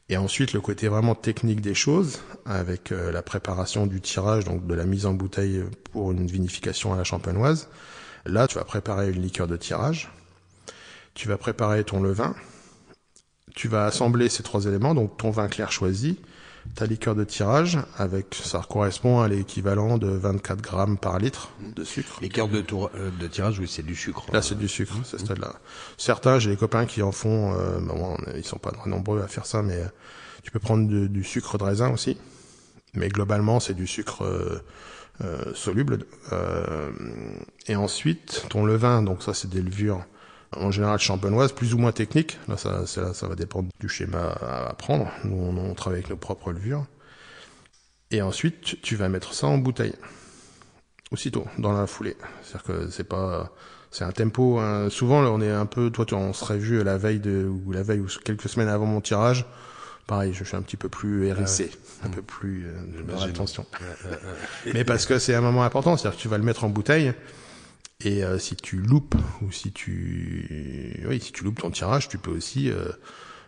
Et ensuite, le côté vraiment technique des choses, avec euh, la préparation du tirage, donc de la mise en bouteille pour une vinification à la champenoise. Là, tu vas préparer une liqueur de tirage, tu vas préparer ton levain, tu vas assembler ces trois éléments, donc ton vin clair choisi, ta liqueur de tirage, avec ça correspond à l'équivalent de 24 grammes par litre de sucre. Liqueur de, tour, euh, de tirage, oui, c'est du sucre. Là, c'est du sucre, mmh. ce stade-là. Certains, j'ai des copains qui en font, euh, bon, ils sont pas très nombreux à faire ça, mais euh, tu peux prendre de, du sucre de raisin aussi. Mais globalement, c'est du sucre euh, euh, soluble. et ensuite, ton levain, donc ça, c'est des levures en général champenoise, plus ou moins technique. Là, ça, ça, ça va dépendre du schéma à prendre. Nous, on, on, travaille avec nos propres levures. Et ensuite, tu, vas mettre ça en bouteille. Aussitôt, dans la foulée. C'est-à-dire que c'est pas, c'est un tempo. Hein. Souvent, là, on est un peu, toi, tu, on serait vu la veille de, ou la veille ou quelques semaines avant mon tirage. Pareil, je suis un petit peu plus hérissé, ah ouais. un peu plus euh, attention. Mais parce que c'est un moment important, c'est-à-dire que tu vas le mettre en bouteille. Et euh, si tu loupes ou si tu oui, si tu loupes ton tirage, tu peux aussi euh,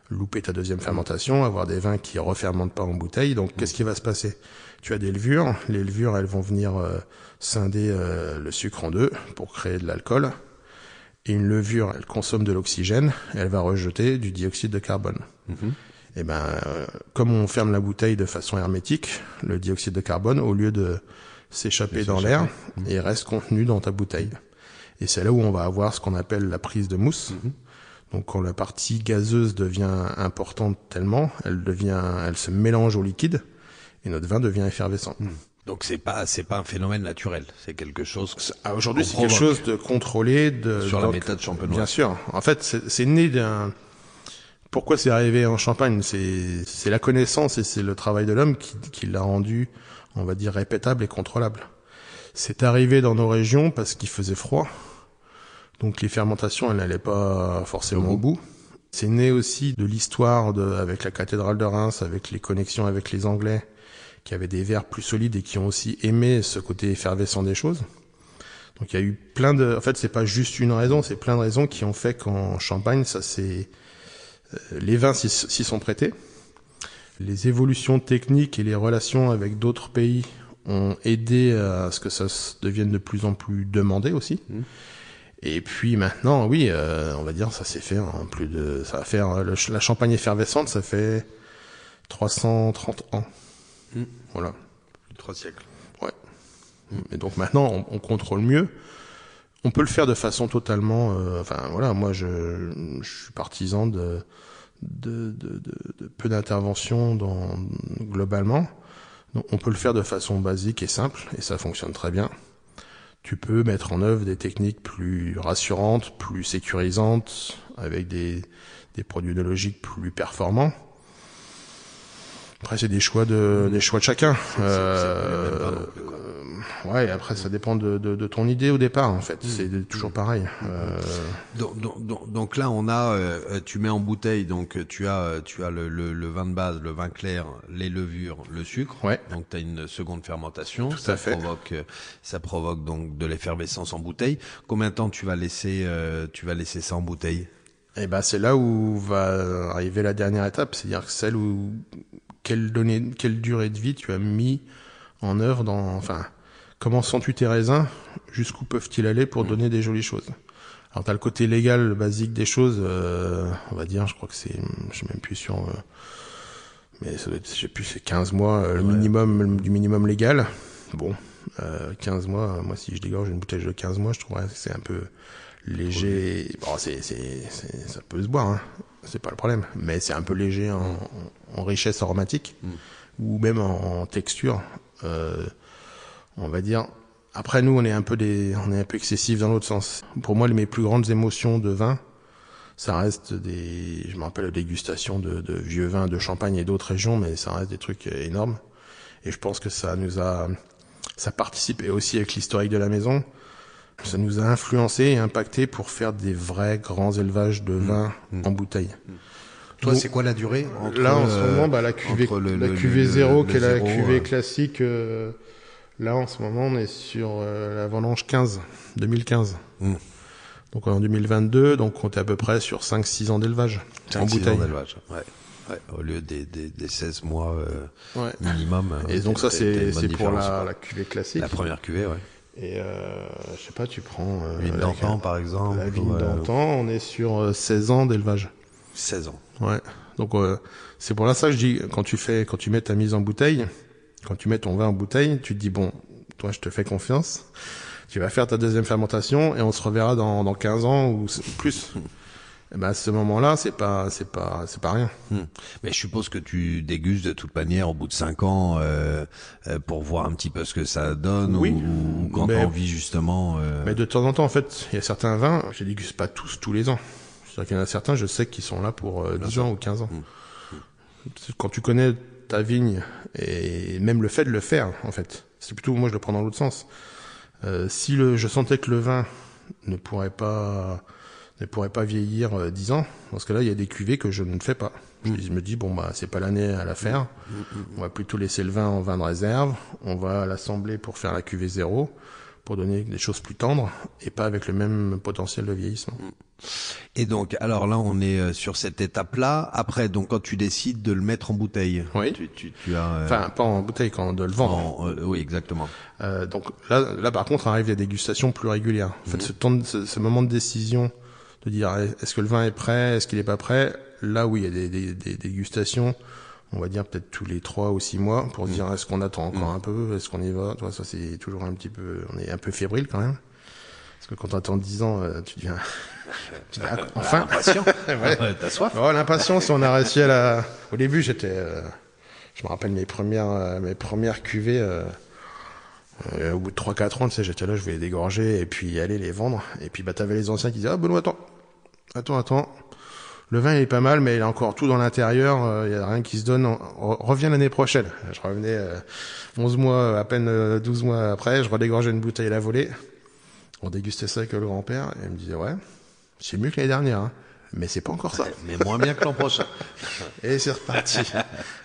louper ta deuxième fermentation, avoir des vins qui refermentent pas en bouteille. Donc qu'est-ce qui va se passer? Tu as des levures, les levures elles vont venir euh, scinder le sucre en deux pour créer de l'alcool. Et une levure, elle consomme de l'oxygène, elle va rejeter du dioxyde de carbone. -hmm. Et ben comme on ferme la bouteille de façon hermétique, le dioxyde de carbone au lieu de s'échapper dans l'air et reste contenu dans ta bouteille. Et c'est là où on va avoir ce qu'on appelle la prise de mousse. -hmm. Donc quand la partie gazeuse devient importante tellement, elle devient, elle se mélange au liquide et notre vin devient effervescent. Mm. Donc c'est pas c'est pas un phénomène naturel, c'est quelque chose. Ah, Aujourd'hui c'est quelque chose de contrôlé de sur donc, la méthode champenoise. Bien sûr. En fait c'est né d'un pourquoi c'est arrivé en Champagne? C'est c'est la connaissance et c'est le travail de l'homme qui, qui l'a rendu on va dire répétable et contrôlable. C'est arrivé dans nos régions parce qu'il faisait froid. Donc les fermentations, elles n'allaient pas forcément au bout. C'est né aussi de l'histoire de, avec la cathédrale de Reims, avec les connexions avec les Anglais, qui avaient des verres plus solides et qui ont aussi aimé ce côté effervescent des choses. Donc il y a eu plein de, en fait c'est pas juste une raison, c'est plein de raisons qui ont fait qu'en Champagne, ça c'est, les vins s'y sont prêtés. Les évolutions techniques et les relations avec d'autres pays ont aidé à ce que ça devienne de plus en plus demandé aussi. Mmh. Et puis maintenant, oui, euh, on va dire, ça s'est fait en plus de, ça va faire la champagne effervescente, ça fait 330 ans. Mmh. Voilà. Trois siècles. Ouais. Et donc maintenant, on, on, contrôle mieux. On peut le faire de façon totalement, euh, enfin voilà, moi je, je suis partisan de de, de, de, de peu d'intervention dans globalement. Donc, on peut le faire de façon basique et simple, et ça fonctionne très bien tu peux mettre en œuvre des techniques plus rassurantes, plus sécurisantes, avec des, des produits de logique plus performants. Après, c'est des choix de des choix de chacun. Euh, ouais, après, ça dépend de, de, de, ton idée au départ, en fait. Mmh. C'est toujours pareil. Euh... Donc, donc, donc, là, on a, euh, tu mets en bouteille, donc tu as, tu as le, le, le, vin de base, le vin clair, les levures, le sucre. Ouais. Donc, tu as une seconde fermentation. Tout ça à fait. provoque, ça provoque donc de l'effervescence en bouteille. Combien de temps tu vas laisser, euh, tu vas laisser ça en bouteille? Eh ben, c'est là où va arriver la dernière étape, c'est-à-dire celle où quelle, donnée, quelle durée de vie tu as mis en œuvre dans, enfin, comment sens-tu tes raisins, jusqu'où peuvent-ils aller pour mmh. donner des jolies choses? Alors t'as le côté légal, basique des choses, euh, on va dire, je crois que c'est, je suis même plus sûr, euh, mais ça doit être, je sais plus, c'est 15 mois, euh, le ouais. minimum du minimum légal. Bon, 15 mois, moi si je dégorge une bouteille de 15 mois, je trouverais que c'est un peu léger. Bon, c'est, c'est, ça peut se boire, hein c'est pas le problème. Mais c'est un peu léger en, en richesse aromatique mm. ou même en, en texture. Euh, on va dire. Après nous, on est un peu des, on est un peu excessif dans l'autre sens. Pour moi, mes plus grandes émotions de vin, ça reste des, je me rappelle la dégustation de, de vieux vins de Champagne et d'autres régions, mais ça reste des trucs énormes. Et je pense que ça nous a, ça participe et aussi avec l'historique de la maison ça nous a influencé et impacté pour faire des vrais grands élevages de vin mmh. en bouteille. Mmh. Toi, c'est quoi la durée entre, Là, en ce moment, bah, la cuvée, le, la cuvée le, 0, qui est la cuvée euh... classique, euh, là, en ce moment, on est sur euh, la vendange 15, 2015. Mmh. Donc en 2022, donc on est à peu près sur 5-6 ans d'élevage en bouteille. Ans d'élevage, ouais. Ouais, au lieu des, des, des 16 mois euh, ouais. minimum. Et donc ça, c'est pour la, la cuvée classique. La première cuvée, ouais. Et euh, je sais pas, tu prends. Euh, vigne d'antan, par exemple. La vigne ouais. d'antan, on est sur euh, 16 ans d'élevage. 16 ans. Ouais. Donc euh, c'est pour ça que je dis quand tu fais, quand tu mets ta mise en bouteille, quand tu mets ton vin en bouteille, tu te dis bon, toi je te fais confiance. Tu vas faire ta deuxième fermentation et on se reverra dans, dans 15 ans ou plus. eh ben à ce moment-là, c'est pas c'est pas c'est pas rien. Hmm. Mais je suppose que tu dégustes de toute manière au bout de cinq ans euh, euh, pour voir un petit peu ce que ça donne oui, ou, ou quand mais, t'as envie justement. Euh... Mais de temps en temps, en fait, il y a certains vins, je les déguste pas tous tous les ans. C'est-à-dire qu'il y en a certains, je sais qu'ils sont là pour euh, 10 ans ou 15 ans. Hmm. Quand tu connais ta vigne et même le fait de le faire, en fait, c'est plutôt moi je le prends dans l'autre sens. Euh, si le, je sentais que le vin ne pourrait pas ne pourrait pas vieillir euh, 10 ans. Dans ce cas-là, il y a des cuvées que je ne fais pas. Mmh. Je me dis bon bah c'est pas l'année à la faire. Mmh. On va plutôt laisser le vin en vin de réserve. On va l'assembler pour faire la cuvée zéro, pour donner des choses plus tendres et pas avec le même potentiel de vieillissement. Et donc, alors là, on est euh, sur cette étape-là. Après, donc, quand tu décides de le mettre en bouteille, oui. tu, tu, tu as, euh... enfin, pas en bouteille, quand de le vendre. En, euh, oui, exactement. Euh, donc là, là, par contre, arrivent des dégustations plus régulières. En fait, mmh. ce, temps, ce, ce moment de décision de dire est-ce que le vin est prêt, est-ce qu'il est pas prêt? Là où il y a des, des, des dégustations, on va dire peut-être tous les trois ou six mois pour mmh. dire est-ce qu'on attend encore mmh. un peu, est-ce qu'on y va? Toi, ça c'est toujours un petit peu, on est un peu fébrile quand même. Parce que quand t'attends dix ans, euh, tu deviens enfin impatient. ouais. T'as soif. Oh, l'impatience, on a réussi à la. Au début, j'étais, euh... je me rappelle mes premières, euh, mes premières cuvées. Euh... Euh, au bout de 3-4 ans, tu sais, j'étais là, je voulais dégorger et puis aller les vendre. Et puis, bah, t'avais les anciens qui disaient, ah, Benoît, attends, attends, attends. Le vin, il est pas mal, mais il a encore tout dans l'intérieur, il euh, y a rien qui se donne. reviens l'année prochaine. Je revenais euh, 11 mois, à peine 12 mois après, je redégorgeais une bouteille à la volée. On dégustait ça avec le grand-père, et il me disait, ouais, c'est mieux que l'année dernière, hein. Mais c'est pas encore ça. Mais moins bien que l'an prochain. Et c'est reparti.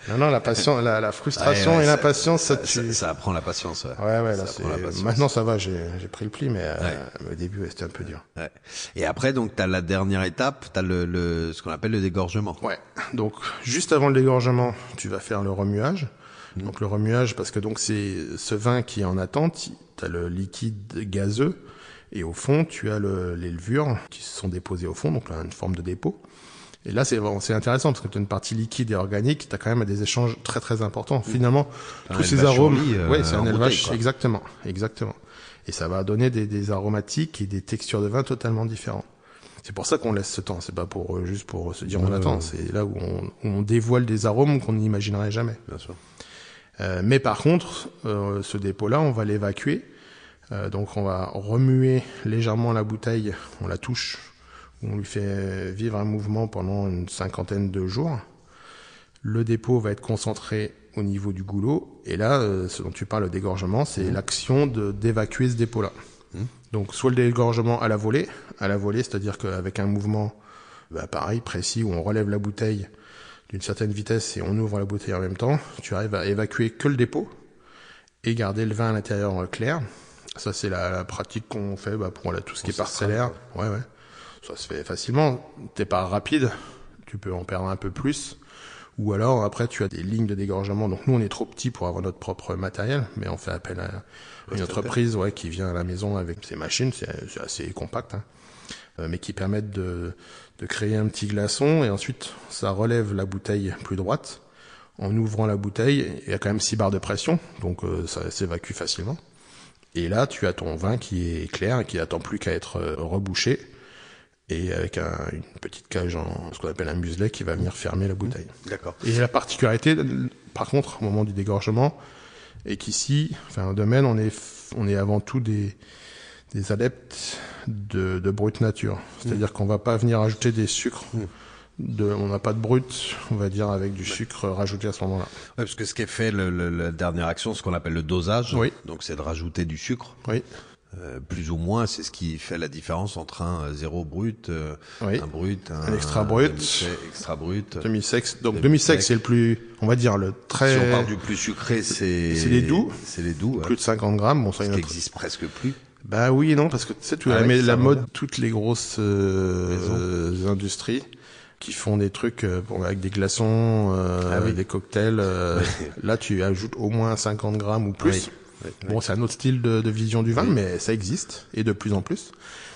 non, non, la passion, la, la frustration Ouais, ouais, et l'impatience, ça, Ça, ça apprend la patience. Ouais. Ouais, ouais, là, la patience. Maintenant, ça va, j'ai, pris le pli, mais euh, au début, c'était un peu dur. Et après, donc, t'as la dernière étape, t'as le, le, ce qu'on appelle le dégorgement. Ouais. Donc, juste avant le dégorgement, tu vas faire le remuage. Donc, le remuage, parce que donc, c'est ce vin qui est en attente, tu as le liquide gazeux, et au fond, tu as le, les levures qui sont déposées au fond, donc là, une forme de dépôt. Et là, c'est intéressant parce que tu as une partie liquide et organique, tu as quand même des échanges très très importants. Finalement, Un tous ces arômes, euh, ouais, c'est un élevage, quoi. exactement, exactement. Et ça va donner des, des aromatiques et des textures de vin totalement différents. C'est pour ça qu'on laisse ce temps. C'est pas pour euh, juste pour se dire on attend. C'est là où on, où on dévoile des arômes qu'on n'imaginerait jamais. Bien sûr. Euh, mais par contre, euh, ce dépôt-là, on va l'évacuer. Euh, donc on va remuer légèrement la bouteille, on la touche, on lui fait vivre un mouvement pendant une cinquantaine de jours. Le dépôt va être concentré au niveau du goulot, et là, euh, ce dont tu parles, le dégorgement, c'est l'action de d'évacuer ce dépôt-là. Donc soit le dégorgement à la volée, à la volée, c'est-à-dire qu'avec un mouvement, bah, pareil, précis, où on relève la bouteille d'une certaine vitesse et on ouvre la bouteille en même temps, tu arrives à évacuer que le dépôt et garder le vin à l'intérieur euh, clair. Ça, c'est la, la pratique qu'on fait bah, pour là, tout ce qui est parcellaire. Ouais, ouais. Ça se fait facilement. T'es pas rapide, tu peux en perdre un peu plus. Ou alors, après, tu as des lignes de dégorgement. Donc, nous, on est trop petits pour avoir notre propre matériel, mais on fait appel à une entreprise ouais, qui vient à la maison avec ses machines. C'est c'est assez compact, hein. Euh, mais qui permettent de, de créer un petit glaçon. Et ensuite, ça relève la bouteille plus droite. En ouvrant la bouteille, il y a quand même 6 barres de pression, donc euh, ça s'évacue facilement. Et là, tu as ton vin qui est clair et qui n'attend plus qu'à être euh, rebouché. Et avec un- une petite cage en ce qu'on appelle un muselet qui va venir fermer la bouteille. D'accord. Et la particularité, par contre, au moment du dégorgement, est qu'ici, enfin, au domaine, on est, on est avant tout des, des adeptes de, de brute nature. C'est-à-dire qu'on va pas venir ajouter des sucres. De, on n'a pas de brut, on va dire, avec du sucre rajouté à ce moment-là. Ouais, parce que ce qui est fait, le, le- la dernière action, ce qu'on appelle le dosage, Oui. donc c'est de rajouter du sucre, Oui, euh, plus ou moins, c'est ce qui fait la différence entre un euh, zéro brut, euh, Oui. un brut, un, Un extra brut. demi-sec, extra brut. demi-sexe. Donc Demi-sec. demi-sec, c'est le plus, on va dire, le très, Si on parle du plus sucré, c'est C'est les doux. C'est les doux, plus de 50 grammes. Bon, ça, ce il y qui en a- existe presque plus. Bah oui non, parce que tu sais, tu Ah la, ouais, mode, toutes les grosses euh, industries qui font des trucs euh, bon, avec des glaçons, euh, Ah oui. des cocktails. euh, là, tu ajoutes au moins 50 grammes ou plus. Oui. Oui, oui. Bon, c'est un autre style de, de vision du vin, mais ça existe et de plus en plus.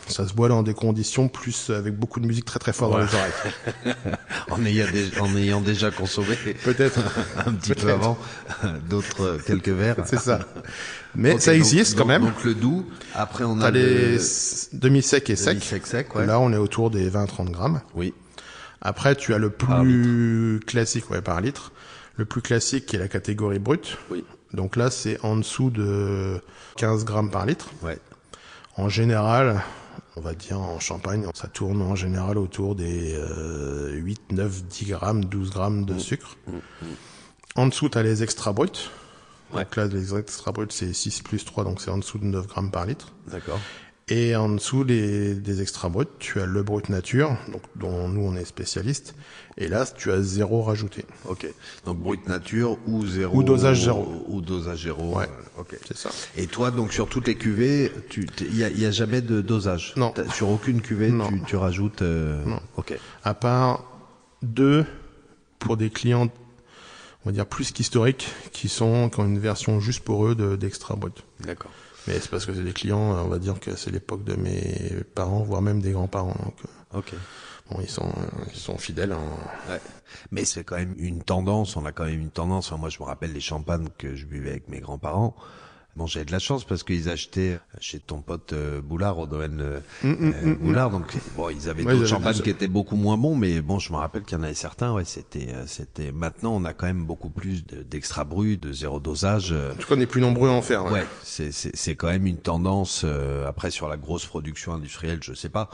Ça se boit dans des conditions plus avec beaucoup de musique très très fort dans les oreilles. En ayant, déjà, en ayant déjà consommé Peut-être. un petit peu avant d'autres euh, quelques verres. C'est ça. Mais ça donc- existe quand même. Donc le doux. Après on a les le s- demi-secs et secs. sec sec, ouais. Là, on est autour des 20-30 grammes. Oui. Après, tu as le plus classique, ouais, par litre. Le plus classique qui est la catégorie brute. Oui. Donc là, c'est en dessous de 15 grammes par litre. Ouais. En général, on va dire en champagne, ça tourne en général autour des euh, 8, 9, 10 grammes, 12 grammes Mmh. de sucre. En dessous, tu as les extra bruts. Ouais. Donc là, les extra bruts, c'est 6 plus 3, donc c'est en dessous de 9 grammes par litre. D'accord. Et en dessous des, des extra bruts, tu as le brut nature, donc dont nous on est spécialiste. Et là, tu as zéro rajouté. Ok. Donc brut nature ou zéro. Ou dosage zéro. Ou dosage zéro. Ouais. euh, Ok. C'est ça. Et toi, donc sur toutes les cuvées, tu, il y a, y a jamais de dosage? Non. Sur aucune cuvée, Non. tu, tu rajoutes. euh, Non. Ok. À part deux pour des clients, on va dire plus qu'historiques, qui sont qui ont une version juste pour eux de- d'extra brut. D'accord. Mais c'est parce que c'est des clients, on va dire que c'est l'époque de mes parents, voire même des grands-parents. Donc euh, Ok. bon, ils sont ils sont fidèles. hein. Ouais. Mais c'est quand même une tendance, on a quand même une tendance. Enfin, moi, je me rappelle les champagnes que je buvais avec mes grands-parents. Bon, j'avais de la chance parce qu'ils achetaient chez ton pote euh, Boulard, au domaine euh, euh, Boulard. Donc, bon, ils avaient Ouais, d'autres champagnes qui étaient beaucoup moins bons, mais bon, je me rappelle qu'il y en avait certains. Ouais, c'était, c'était. Maintenant, on a quand même beaucoup plus de- d'extra brut, de zéro dosage. En tout cas, on est plus nombreux à en faire. ouais. Ouais, c'est c'est c'est quand même une tendance. euh, après sur la grosse production industrielle, je sais pas,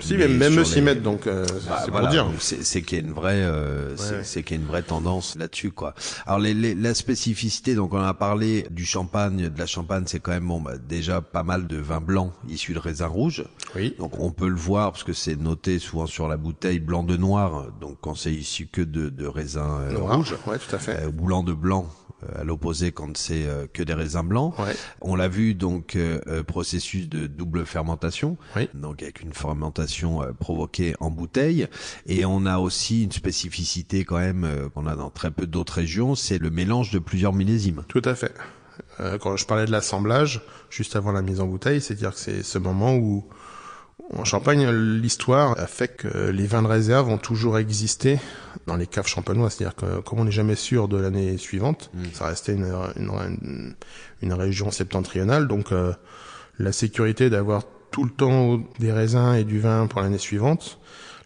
Si, Mais même, eux s'y les- mettent, donc euh, Bah, c'est voilà, pour dire. C'est c'est qu'il y a une vraie, euh, c'est ouais. c'est qu'il y a une vraie tendance là-dessus, quoi. Alors les, les- la spécificité, donc on a parlé du champagne, de la champagne, c'est quand même bon, bah, déjà pas mal de vins blancs issus de raisins rouges. Oui. Donc on peut le voir parce que c'est noté souvent sur la bouteille blanc de noir. Donc quand c'est issu que de, de raisins euh, Noir. rouges, Ouais, tout à fait. euh, ou blanc de blanc. euh, À l'opposé, quand c'est euh, que des raisins blancs, Ouais. on l'a vu donc processus de double fermentation, Oui. donc avec une fermentation euh, provoquée en bouteille, et on a aussi une spécificité quand même euh, qu'on a dans très peu d'autres régions, c'est le mélange de plusieurs millésimes. Tout à fait. Euh, quand je parlais de l'assemblage, juste avant la mise en bouteille, c'est-à-dire que c'est ce moment où, en Champagne, l'histoire a fait que les vins de réserve ont toujours existé dans les caves champenoises. C'est-à-dire que comme on n'est jamais sûr de l'année suivante, ça restait une, une, une, une région septentrionale, donc euh, la sécurité d'avoir tout le temps des raisins et du vin pour l'année suivante.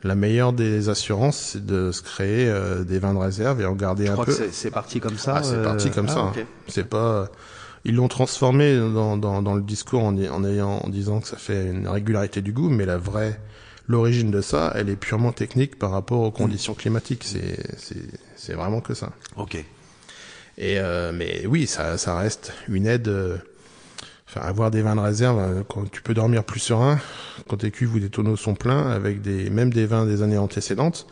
La meilleure des assurances, c'est de se créer euh, des vins de réserve et en garder un peu. c'est parti comme ça. Ah, c'est euh, parti comme ah, ça. hein. C'est pas. Ils l'ont transformé dans, dans, dans le discours en, en ayant en disant que ça fait une régularité du goût, mais la vraie l'origine de ça, elle est purement technique par rapport aux conditions climatiques. C'est c'est c'est vraiment que ça. Ok. Et euh, mais oui, ça ça reste une aide. Enfin, avoir des vins de réserve, euh, quand tu peux dormir plus serein, quand tes cuves ou des tonneaux sont pleins, avec des même des vins des années antécédentes.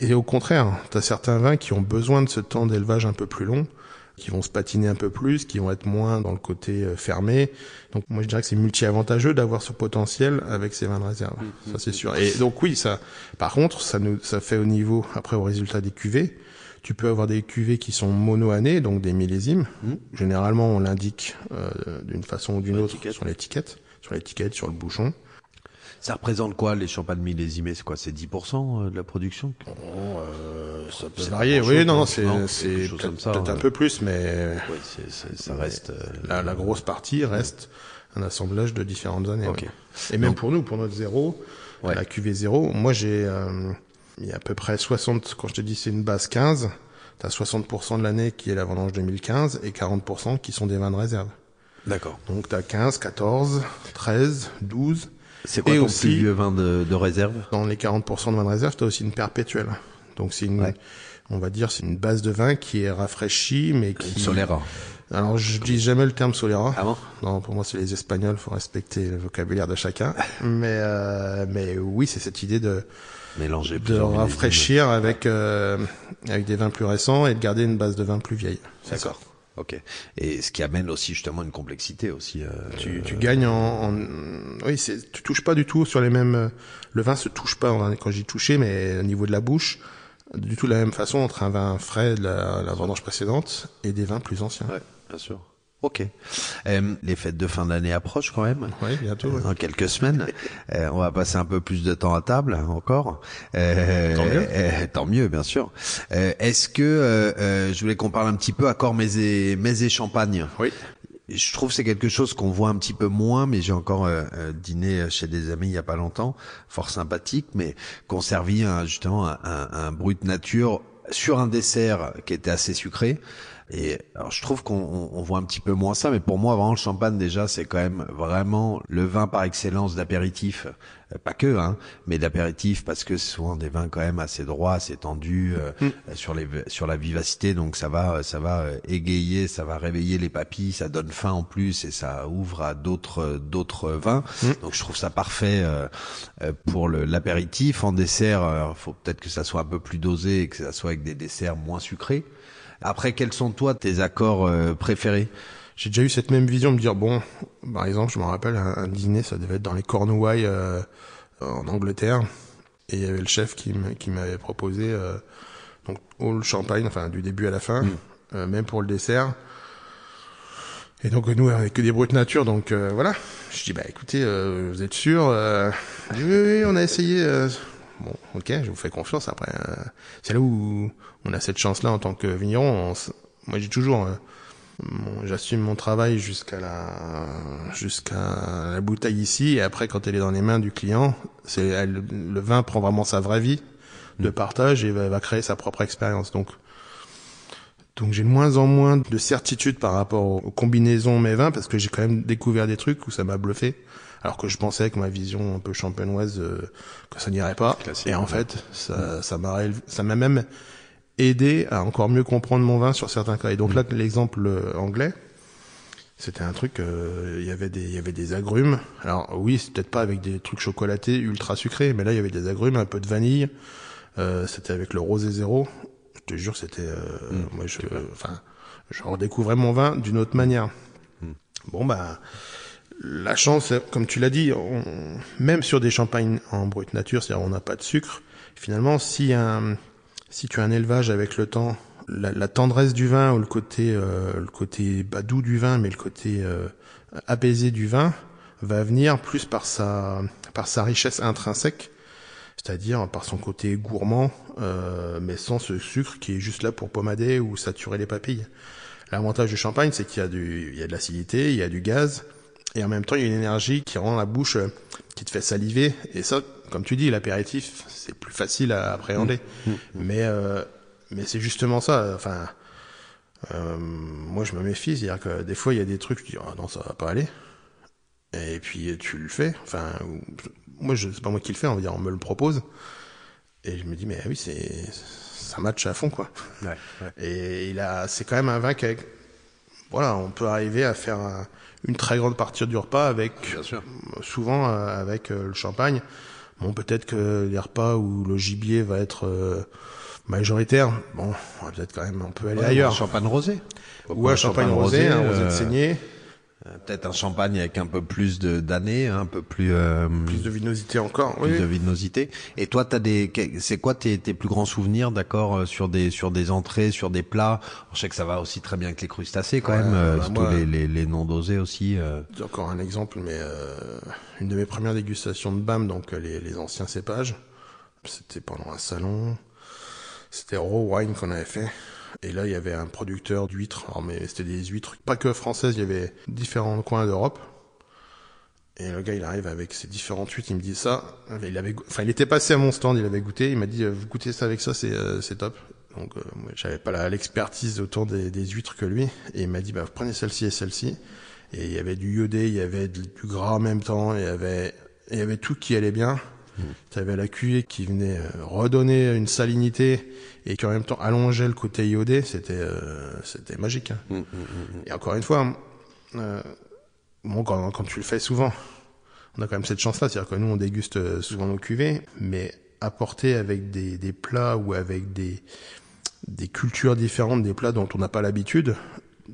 Et au contraire, tu as certains vins qui ont besoin de ce temps d'élevage un peu plus long, qui vont se patiner un peu plus, qui vont être moins dans le côté euh, fermé. Donc moi je dirais que c'est multi-avantageux d'avoir ce potentiel avec ces vins de réserve. Ça c'est sûr. Et donc oui, ça par contre, ça nous ça fait au niveau après au résultat des cuvées. Tu peux avoir des cuvées qui sont mono-années, donc des millésimes. Généralement, on l'indique euh, d'une façon ou d'une autre sur l'étiquette, sur l'étiquette, sur le bouchon. Ça représente quoi les champagnes millésimés C'est quoi C'est 10% de la production? Ça peut c'est varier. Oui, non, non, non, c'est peut-être peut-être un peu plus, mais ça reste. euh, la, la grosse partie reste un assemblage de différentes années. Ouais. Et même pour nous, pour notre zéro, la QV zéro, moi j'ai, euh, il y a à peu près 60, quand je te dis c'est une base 15, t'as 60% de l'année qui est la vendange 2015 et 40% qui sont des vins de réserve. D'accord. Donc t'as 15, 14, 13, 12. C'est quoi Et ton aussi- plus vieux vin de, de réserve? Dans les 40% de vin de réserve, t'as aussi une perpétuelle. Donc c'est une, Ouais. on va dire, c'est une base de vin qui est rafraîchie, mais qui... Solera. Alors je dis jamais le terme Solera. Ah bon? Non, pour moi c'est les Espagnols, faut respecter le vocabulaire de chacun. mais euh, mais oui, c'est cette idée de Mélanger de rafraîchir avec euh, avec des vins plus récents et de garder une base de vin plus vieille. D'accord. Ok. Et ce qui amène aussi justement une complexité aussi. euh, Tu, tu gagnes en, en oui, c'est tu touches pas du tout sur les mêmes euh, le vin se touche pas quand j'y touchais mais au niveau de la bouche du tout de la même façon entre un vin frais de la, la vendange précédente et des vins plus anciens. Ouais, bien sûr. Ok. Euh, les fêtes de fin d'année approchent quand même. Oui, bientôt. ouais. Dans quelques semaines, Euh, on va passer un peu plus de temps à table hein, encore. Euh, Tant mieux. euh, tant mieux, bien sûr. Euh, Est-ce que euh, euh, je voulais qu'on parle un petit peu accord mets et, et champagne? Oui. je trouve que c'est quelque chose qu'on voit un petit peu moins, mais j'ai encore euh, euh, dîné chez des amis il y a pas longtemps, fort sympathique, mais qu'on servit un, justement un, un, un brut nature sur un dessert qui était assez sucré. Et alors je trouve qu'on on- on voit un petit peu moins ça, mais pour moi vraiment le champagne déjà c'est quand même vraiment le vin par excellence d'apéritif, Euh, pas que hein, mais d'apéritif parce que c'est souvent des vins quand même assez droits, assez tendus euh, euh, sur les sur la vivacité, donc ça va ça va euh, égayer, ça va réveiller les papilles, ça donne faim en plus et ça ouvre à d'autres d'autres vins. Donc je trouve ça parfait euh, pour l'apéritif. En dessert, euh, faut peut-être que ça soit un peu plus dosé et que ça soit avec des desserts moins sucrés. Après, quels sont toi tes accords euh, préférés? J'ai déjà eu cette même vision de me dire bon, par exemple, je me rappelle un, un dîner, ça devait être dans les Cornouailles euh, en Angleterre, et il y avait le chef qui m'avait proposé euh, donc all champagne, enfin du début à la fin, euh, même pour le dessert. Et donc nous avec que des brutes nature, donc euh, voilà. Je dis bah écoutez, euh, vous êtes sûr euh, oui, oui, on a essayé. Bon, ok, je vous fais confiance. Après, euh, c'est là où on a cette chance-là en tant que vigneron. On moi, j'ai toujours, euh, j'assume mon travail jusqu'à la jusqu'à la bouteille ici, et après, quand elle est dans les mains du client, c'est elle- le vin prend vraiment sa vraie vie de partage et va, va créer sa propre expérience. Donc, donc j'ai de moins en moins de certitude par rapport aux, aux combinaisons mes vins parce que j'ai quand même découvert des trucs où ça m'a bluffé alors que je pensais avec ma vision un peu champenoise que ça n'irait pas. Et en fait, ça, ça m'a, ça m'a même aidé à encore mieux comprendre mon vin sur certains cas. Et donc là, l'exemple anglais, c'était un truc, il y avait des, il y avait des agrumes. Alors oui, c'est peut-être pas avec des trucs chocolatés ultra sucrés, mais là il y avait des agrumes, un peu de vanille. c'était avec le rosé zéro. Je te jure, c'était, mmh, moi je, enfin, je redécouvrais mon vin d'une autre manière. Hmm. Bon bah la chance, comme tu l'as dit, même sur des champagnes en brute nature, c'est-à-dire on n'a pas de sucre, finalement, si un, si tu as un élevage avec le temps, la, tendresse du vin ou le côté, euh, le côté doux du vin, mais le côté euh, apaisé du vin, va venir plus par sa, par sa richesse intrinsèque, c'est-à-dire par son côté gourmand, euh, mais sans ce sucre qui est juste là pour pommader ou saturer les papilles. L'avantage du champagne, c'est qu'il y a du, il y a de l'acidité, il y a du gaz, et en même temps, il y a une énergie qui rend la bouche, euh, qui te fait saliver. Et ça, comme tu dis, l'apéritif, c'est plus facile à appréhender. Mmh. Mmh. Mais, euh, mais c'est justement ça. Enfin, euh, moi, je me méfie, c'est-à-dire que des fois, il y a des trucs, je dis, oh, non, ça va pas aller. Et puis tu le fais. Enfin, moi, je, c'est pas moi qui le fais, on va dire, on me le propose. Et je me dis, mais oui, c'est ça match à fond quoi. Ouais, Et il a, c'est quand même un vin qui, voilà, on peut arriver à faire une très grande partie du repas avec, souvent euh, avec euh, le champagne. Bon, peut-être que les repas où le gibier va être euh, majoritaire, bon, peut-être quand même, on peut aller ailleurs. Un champagne rosé. Ou un champagne, rosé, un rosé de saignée. Euh, peut-être un champagne avec un peu plus de d'années, un peu plus euh, plus de vinosité encore. Plus de vinosité. Et toi, t'as des, c'est quoi tes, tes plus grands souvenirs, d'accord, euh, sur des sur des entrées, sur des plats? Je sais que ça va aussi très bien avec les crustacés quand même, bah surtout les, les, les, non dosés aussi. Encore un exemple, mais une de mes premières dégustations de BAM, donc les, les anciens cépages, c'était pendant un salon. C'était Raw Wine qu'on avait fait. Et là, il y avait un producteur d'huîtres. mais c'était des huîtres, pas que françaises, il y avait différents coins d'Europe. Et le gars, il arrive avec ses différentes huîtres, il me dit ça. Il avait, enfin, il était passé à mon stand, il avait goûté, il m'a dit, vous goûtez ça avec ça, c'est, euh, c'est top. Donc, euh, j'avais pas l'expertise autant des, des, huîtres que lui. Et il m'a dit, bah, vous prenez celle-ci et celle-ci. Et il y avait du iodé, il y avait du gras en même temps, il y avait, il y avait tout qui allait bien. Tu avais la cuillère qui venait euh, redonner une salinité et qui en même temps allongeait le côté iodé. C'était euh, c'était magique. Hein. Mm, mm, mm, et encore une fois, euh, bon, quand, quand tu le fais souvent, on a quand même cette chance-là, c'est-à-dire que nous on déguste euh, souvent nos cuvées, mais apporter avec des, des plats ou avec des des cultures différentes, des plats dont on n'a pas l'habitude,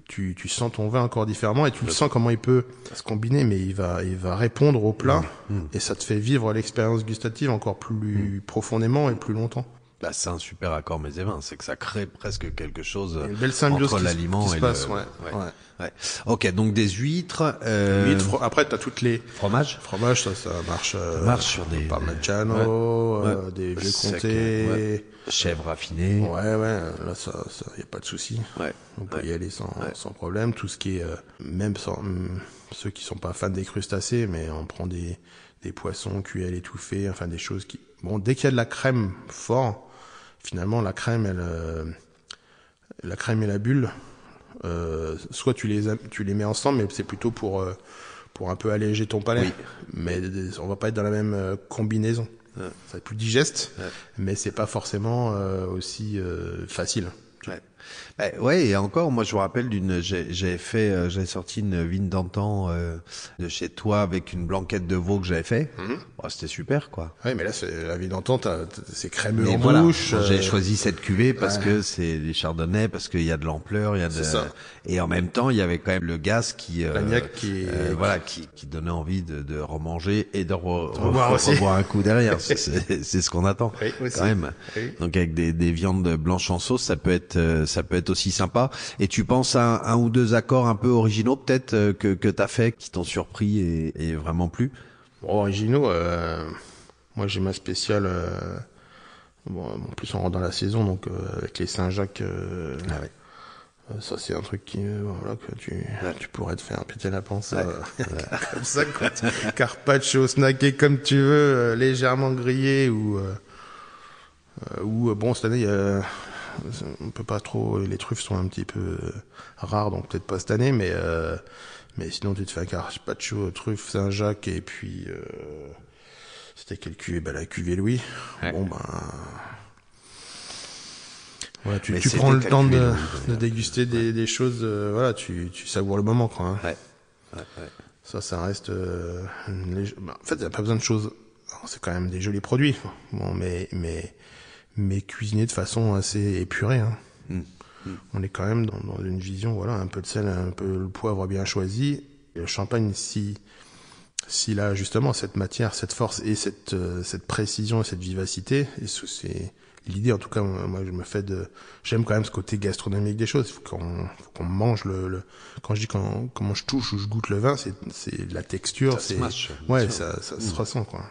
tu, tu sens ton vin encore différemment et tu le sens comment il peut se combiner, mais il va, il va répondre au plat mmh. Mmh. et ça te fait vivre l'expérience gustative encore plus mmh. profondément et plus longtemps. Bah, c'est un super accord mais vins, c'est que ça crée presque quelque chose entre l'aliment et passe, le... Ouais, ouais. ouais. Ok, donc des huîtres. Euh... Huîtres. Après, t'as toutes les fromages. Fromage, ça, ça marche. Euh, marche sur des parmigiano, euh, des vieux comtés, chèvre raffinée. Ouais, ouais. Là, ça, ça, y a pas de souci. Ouais. On peut y aller sans, sans problème. Tout ce qui est, euh, même sans mm, ceux qui sont pas fans des crustacés, mais on prend des des poissons cuits à l'étouffée, enfin des choses qui. Bon, dès qu'il y a de la crème fort finalement la crème, elle, euh, la crème et la bulle, soit tu les tu les mets ensemble, mais c'est plutôt pour euh, pour un peu alléger ton palais. Oui. Mais on va pas être dans la même combinaison. Ça va être plus digeste, mais c'est pas forcément aussi facile. Ouais. Bah, ouais, et encore, moi je me rappelle d'une, j'ai fait, euh, j'avais sorti une vigne d'antan euh, de chez toi avec une blanquette de veau que j'avais fait. Mhm. Oh, c'était super, quoi. Ouais, mais là, c'est la vigne d'antan, c'est crémeux en voilà. bouche. J'ai euh, choisi cette cuvée parce que c'est des chardonnays, parce qu'il y a de l'ampleur, il y a de, ça. et en même temps, il y avait quand même le gaz qui, qui, voilà, qui, qui donnait envie de, de remanger et de revoir un coup derrière. c'est ce qu'on attend, oui, quand même. Donc avec des, des viandes blanches en sauce, ça peut être, ça peut être aussi sympa. Et tu penses à un, ou deux accords un peu originaux peut-être euh, que, que tu as fait, qui t'ont surpris et, et, vraiment plu? Originaux, euh, moi j'ai ma spéciale... Euh, bon, en plus on rentre dans la saison, donc avec les Saint-Jacques... Ah ouais. Ça c'est un truc qui voilà que tu tu pourrais te faire péter la panse comme ça quoi. Carpaccio snacké comme tu veux légèrement grillé ou ou bon cette année on peut pas trop. Les truffes sont un petit peu euh, rares, donc peut-être pas cette année, mais euh, mais sinon tu te fais un carpaccio truffe Saint-Jacques et puis euh, c'était quelle cuvée bah, la cuvée Louis. Bon ben. Voilà, tu, prends le temps de, déguster des, des choses, euh, voilà, tu, tu savoures le moment, quoi. hein. Ouais. Ouais, ouais. Ça, ça reste. euh, bah, en fait, il n'y a pas besoin de choses. C'est quand même des jolis produits, bon, mais mais mais cuisinés de façon assez épurée. Hein. Mm. On est quand même dans, une vision, voilà, un peu de sel, un peu le poivre bien choisi. Le champagne, si s'il a justement cette matière, cette force et cette euh, cette précision et cette vivacité, et ce- c'est l'idée en tout cas moi je me fais de j'aime quand même ce côté gastronomique des choses il faut qu'on qu'on mange le, le quand je dis quand comment je touche ou je goûte le vin c'est c'est la texture c'est ouais ça ça se ressent quoi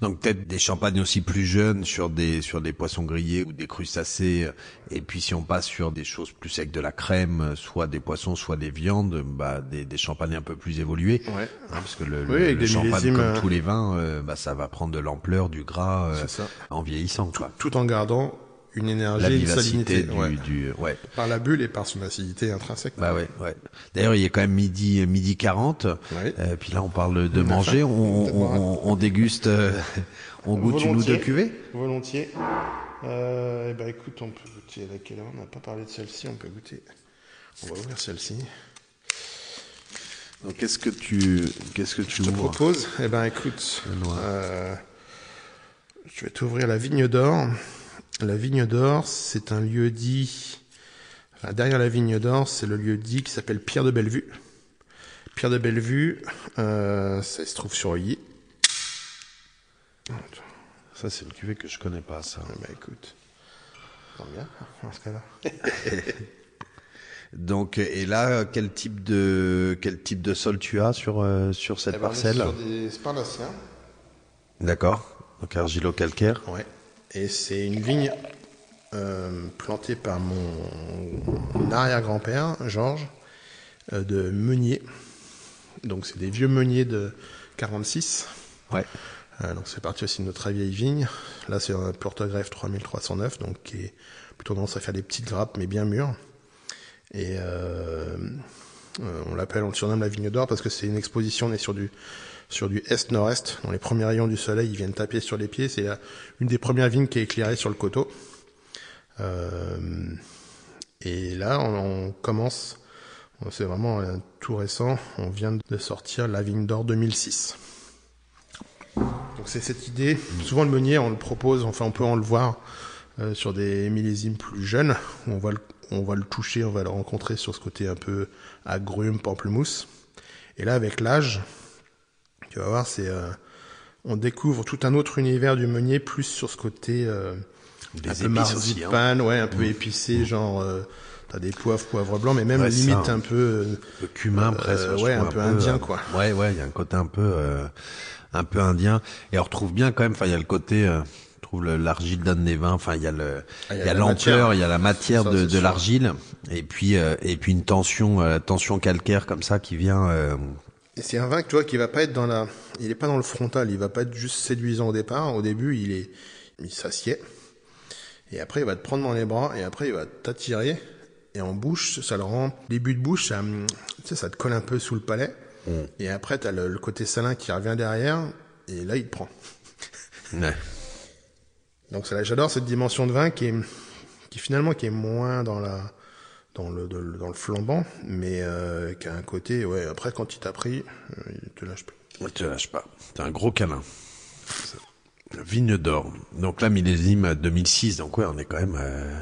Donc peut-être des champagnes aussi plus jeunes sur des sur des poissons grillés ou des crustacés. Et puis si on passe sur des choses plus avec de la crème, soit des poissons, soit des viandes, bah des, des champagnes un peu plus évolués. ouais Hein, parce que le, Oui, le- champagne, comme euh, tous les vins, euh, bah ça va prendre de l'ampleur, du gras euh, en vieillissant. Quoi. tout en gardant une énergie La et une salinité du, ouais. du ouais. par la bulle et par son acidité intrinsèque Bah ouais, ouais. D'ailleurs, il est quand même midi midi 40. Ouais. Euh, puis là, on parle de manger. On, On déguste. euh, on goûte une ou deux Volontiers. cuvées. volontiers euh, eh ben écoute on peut goûter laquelle on n'a pas parlé de celle-ci on peut goûter on va ouvrir celle-ci Donc, qu'est-ce que tu qu'est-ce que tu Je te ouvres propose, eh ben écoute, euh, je vais t'ouvrir la Vigne d'Or. La Vigne d'Or, c'est un lieu dit, enfin, derrière la Vigne d'Or, c'est le lieu dit qui s'appelle Pierre de Bellevue. Pierre de Bellevue, euh, ça se trouve sur Oilly. Ça, c'est une cuvée que je connais pas. Ça. Ben écoute, tant bien, dans ce cas-là. Donc, et là, quel type de quel type de sol tu as sur euh, sur cette Eh ben, parcelle sur des sparnaciens. D'accord. Donc argilo-calcaire. Ouais. Et c'est une vigne euh, plantée par mon, arrière-grand-père, Georges, euh, de Meunier. Donc c'est des vieux meuniers de 46. Ouais. Euh, donc c'est parti aussi de notre très vieille vigne. Là c'est un Portogreffe 3309, donc qui est plutôt tendance à faire des petites grappes mais bien mûres. Et on l'appelle, on le surnomme la vigne d'or parce que c'est une exposition, on est sur du sur du est-nord-est. Dans les premiers rayons du soleil, ils viennent taper sur les pieds. C'est une des premières vignes qui est éclairée sur le coteau. Euh, et là, on, commence. C'est vraiment euh, tout récent. On vient de sortir la vigne d'or 2006. Donc c'est cette idée. Souvent le meunier, on le propose. Enfin, on peut en le voir euh, sur des millésimes plus jeunes. On le, on va le toucher, on va le rencontrer sur ce côté un peu agrume, pamplemousse. Et là, avec l'âge, tu vas voir, c'est euh, on découvre tout un autre univers du meunier, plus sur ce côté euh, Des un peu aussi, hein. marzipan, ouais, un peu épicé, genre euh, t'as des poivres, poivre blanc, mais même Ouais, limite ça. un peu euh, Le cumin Euh, presque. je ouais, un peu indien, euh, quoi. Ouais, ouais, il y a un côté un peu, euh, un peu indien. Et on retrouve bien quand même. Enfin, il y a le côté. Trouve le- l'argile donne des vins. Enfin, il y a le, Ah, il y a l'ampleur, il y a la matière Ça, de, de l'argile, et puis euh, et puis une tension, euh, tension calcaire comme ça qui vient. euh, Et c'est un vin que tu vois qui va pas être dans la, il est pas dans le frontal, il va pas être juste séduisant au départ. Au début, il est, il s'assied. Et après, il va te prendre dans les bras et après, il va t'attirer. Et en bouche, ça le rend, début de bouche, ça, tu sais, ça te colle un peu sous le palais. Et après, t'as le, le côté salin qui revient derrière. Et là, il te prend. ouais. Donc c'est là, j'adore cette dimension de vin qui est, qui finalement qui est moins dans la, dans le, de- dans le flambant, mais euh, qui a un côté, ouais. Après, quand il t'a pris, euh, il te lâche plus. Ne te lâche pas. C'est un gros câlin. Vigne d'or. Donc là, millésime 2006. Donc ouais, on est quand même. euh,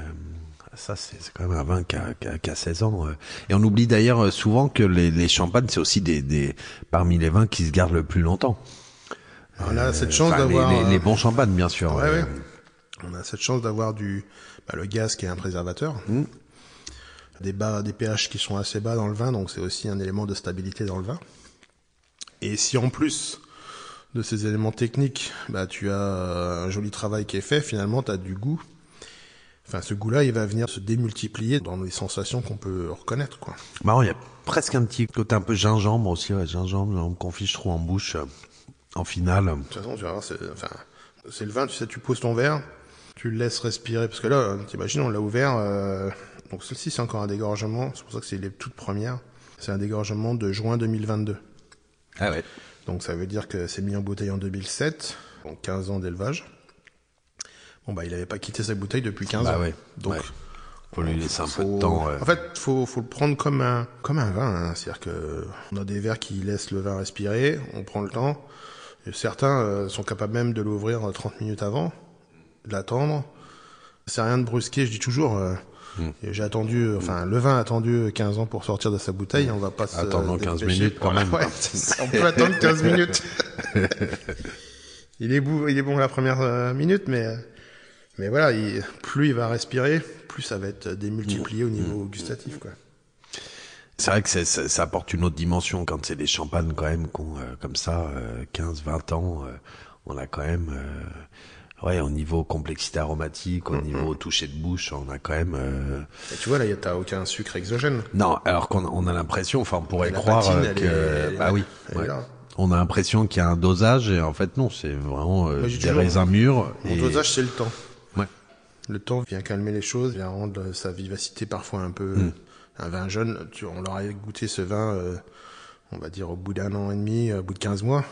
ça, c'est quand même un vin qui a, qui a- qui a 16 ans. euh. Et on oublie d'ailleurs euh, souvent que les, les champagnes, c'est aussi des, des parmi les vins qui se gardent le plus longtemps. On a cette chance Enfin, les, d'avoir, les, les euh, bons champagnes, bien sûr. ouais, Euh, ouais. On a cette chance d'avoir du, bah, le gaz qui est un préservateur, des bas, des pH qui sont assez bas dans le vin, donc c'est aussi un élément de stabilité dans le vin. Et si en plus de ces éléments techniques, bah, tu as euh, un joli travail qui est fait, finalement, tu as du goût. Enfin, ce goût-là, il va venir se démultiplier dans les sensations qu'on peut reconnaître, quoi. Marrant, il y a presque un petit côté un peu gingembre aussi. Ouais, gingembre, gingembre confit, je trouve en bouche. euh, En finale. De toute façon, tu vas voir, c'est, enfin, c'est le vin, tu sais, tu poses ton verre, tu le laisses respirer parce que là, t'imagines, on l'a ouvert. Euh, donc celle-ci, c'est encore un dégorgement. C'est pour ça que c'est les toutes premières. C'est un dégorgement de juin 2022. Ah ouais. Donc ça veut dire que c'est mis en bouteille en 2007, donc 15 ans d'élevage. Bon bah il avait pas quitté sa bouteille depuis 15 Bah ans. ouais. Donc Ouais. Faut lui laisser un peu de temps. euh. En fait, faut faut le prendre comme un comme un vin. hein. C'est-à-dire que on a des verres qui laissent le vin respirer, on prend le temps. Et certains euh, sont capables même de l'ouvrir euh, 30 minutes avant, l'attendre. C'est rien de brusquer. Je dis toujours. euh, Hmm. J'ai attendu, euh, enfin, le vin a attendu 15 ans pour sortir de sa bouteille. On va pas se Attendons 15 dépêcher. minutes quand même, Ouais, on peut attendre 15 minutes. il est bon, il est bon la première euh, minute, mais euh, mais voilà, il- plus il va respirer, plus ça va être démultiplié au niveau gustatif, quoi. C'est vrai que ça, ça apporte une autre dimension quand c'est des champagnes quand même qu'on, euh, comme ça, euh, 15, 20 ans, euh, on a quand même, euh, ouais, au niveau complexité aromatique, au niveau toucher de bouche, on a quand même. euh, Et tu vois là, t'as aucun sucre exogène. Non, alors qu'on on a l'impression, enfin, on pourrait La croire patine, que, est- bah oui, ouais. on a l'impression qu'il y a un dosage et en fait non, c'est vraiment euh, Moi, des raisins mûrs. Mon et- dosage, c'est le temps. Ouais. Le temps vient calmer les choses, vient rendre sa vivacité parfois un peu. Mm. Un vin jeune, tu, on leur a goûté ce vin, euh, on va dire au bout d'un an et demi, au bout de 15 mois.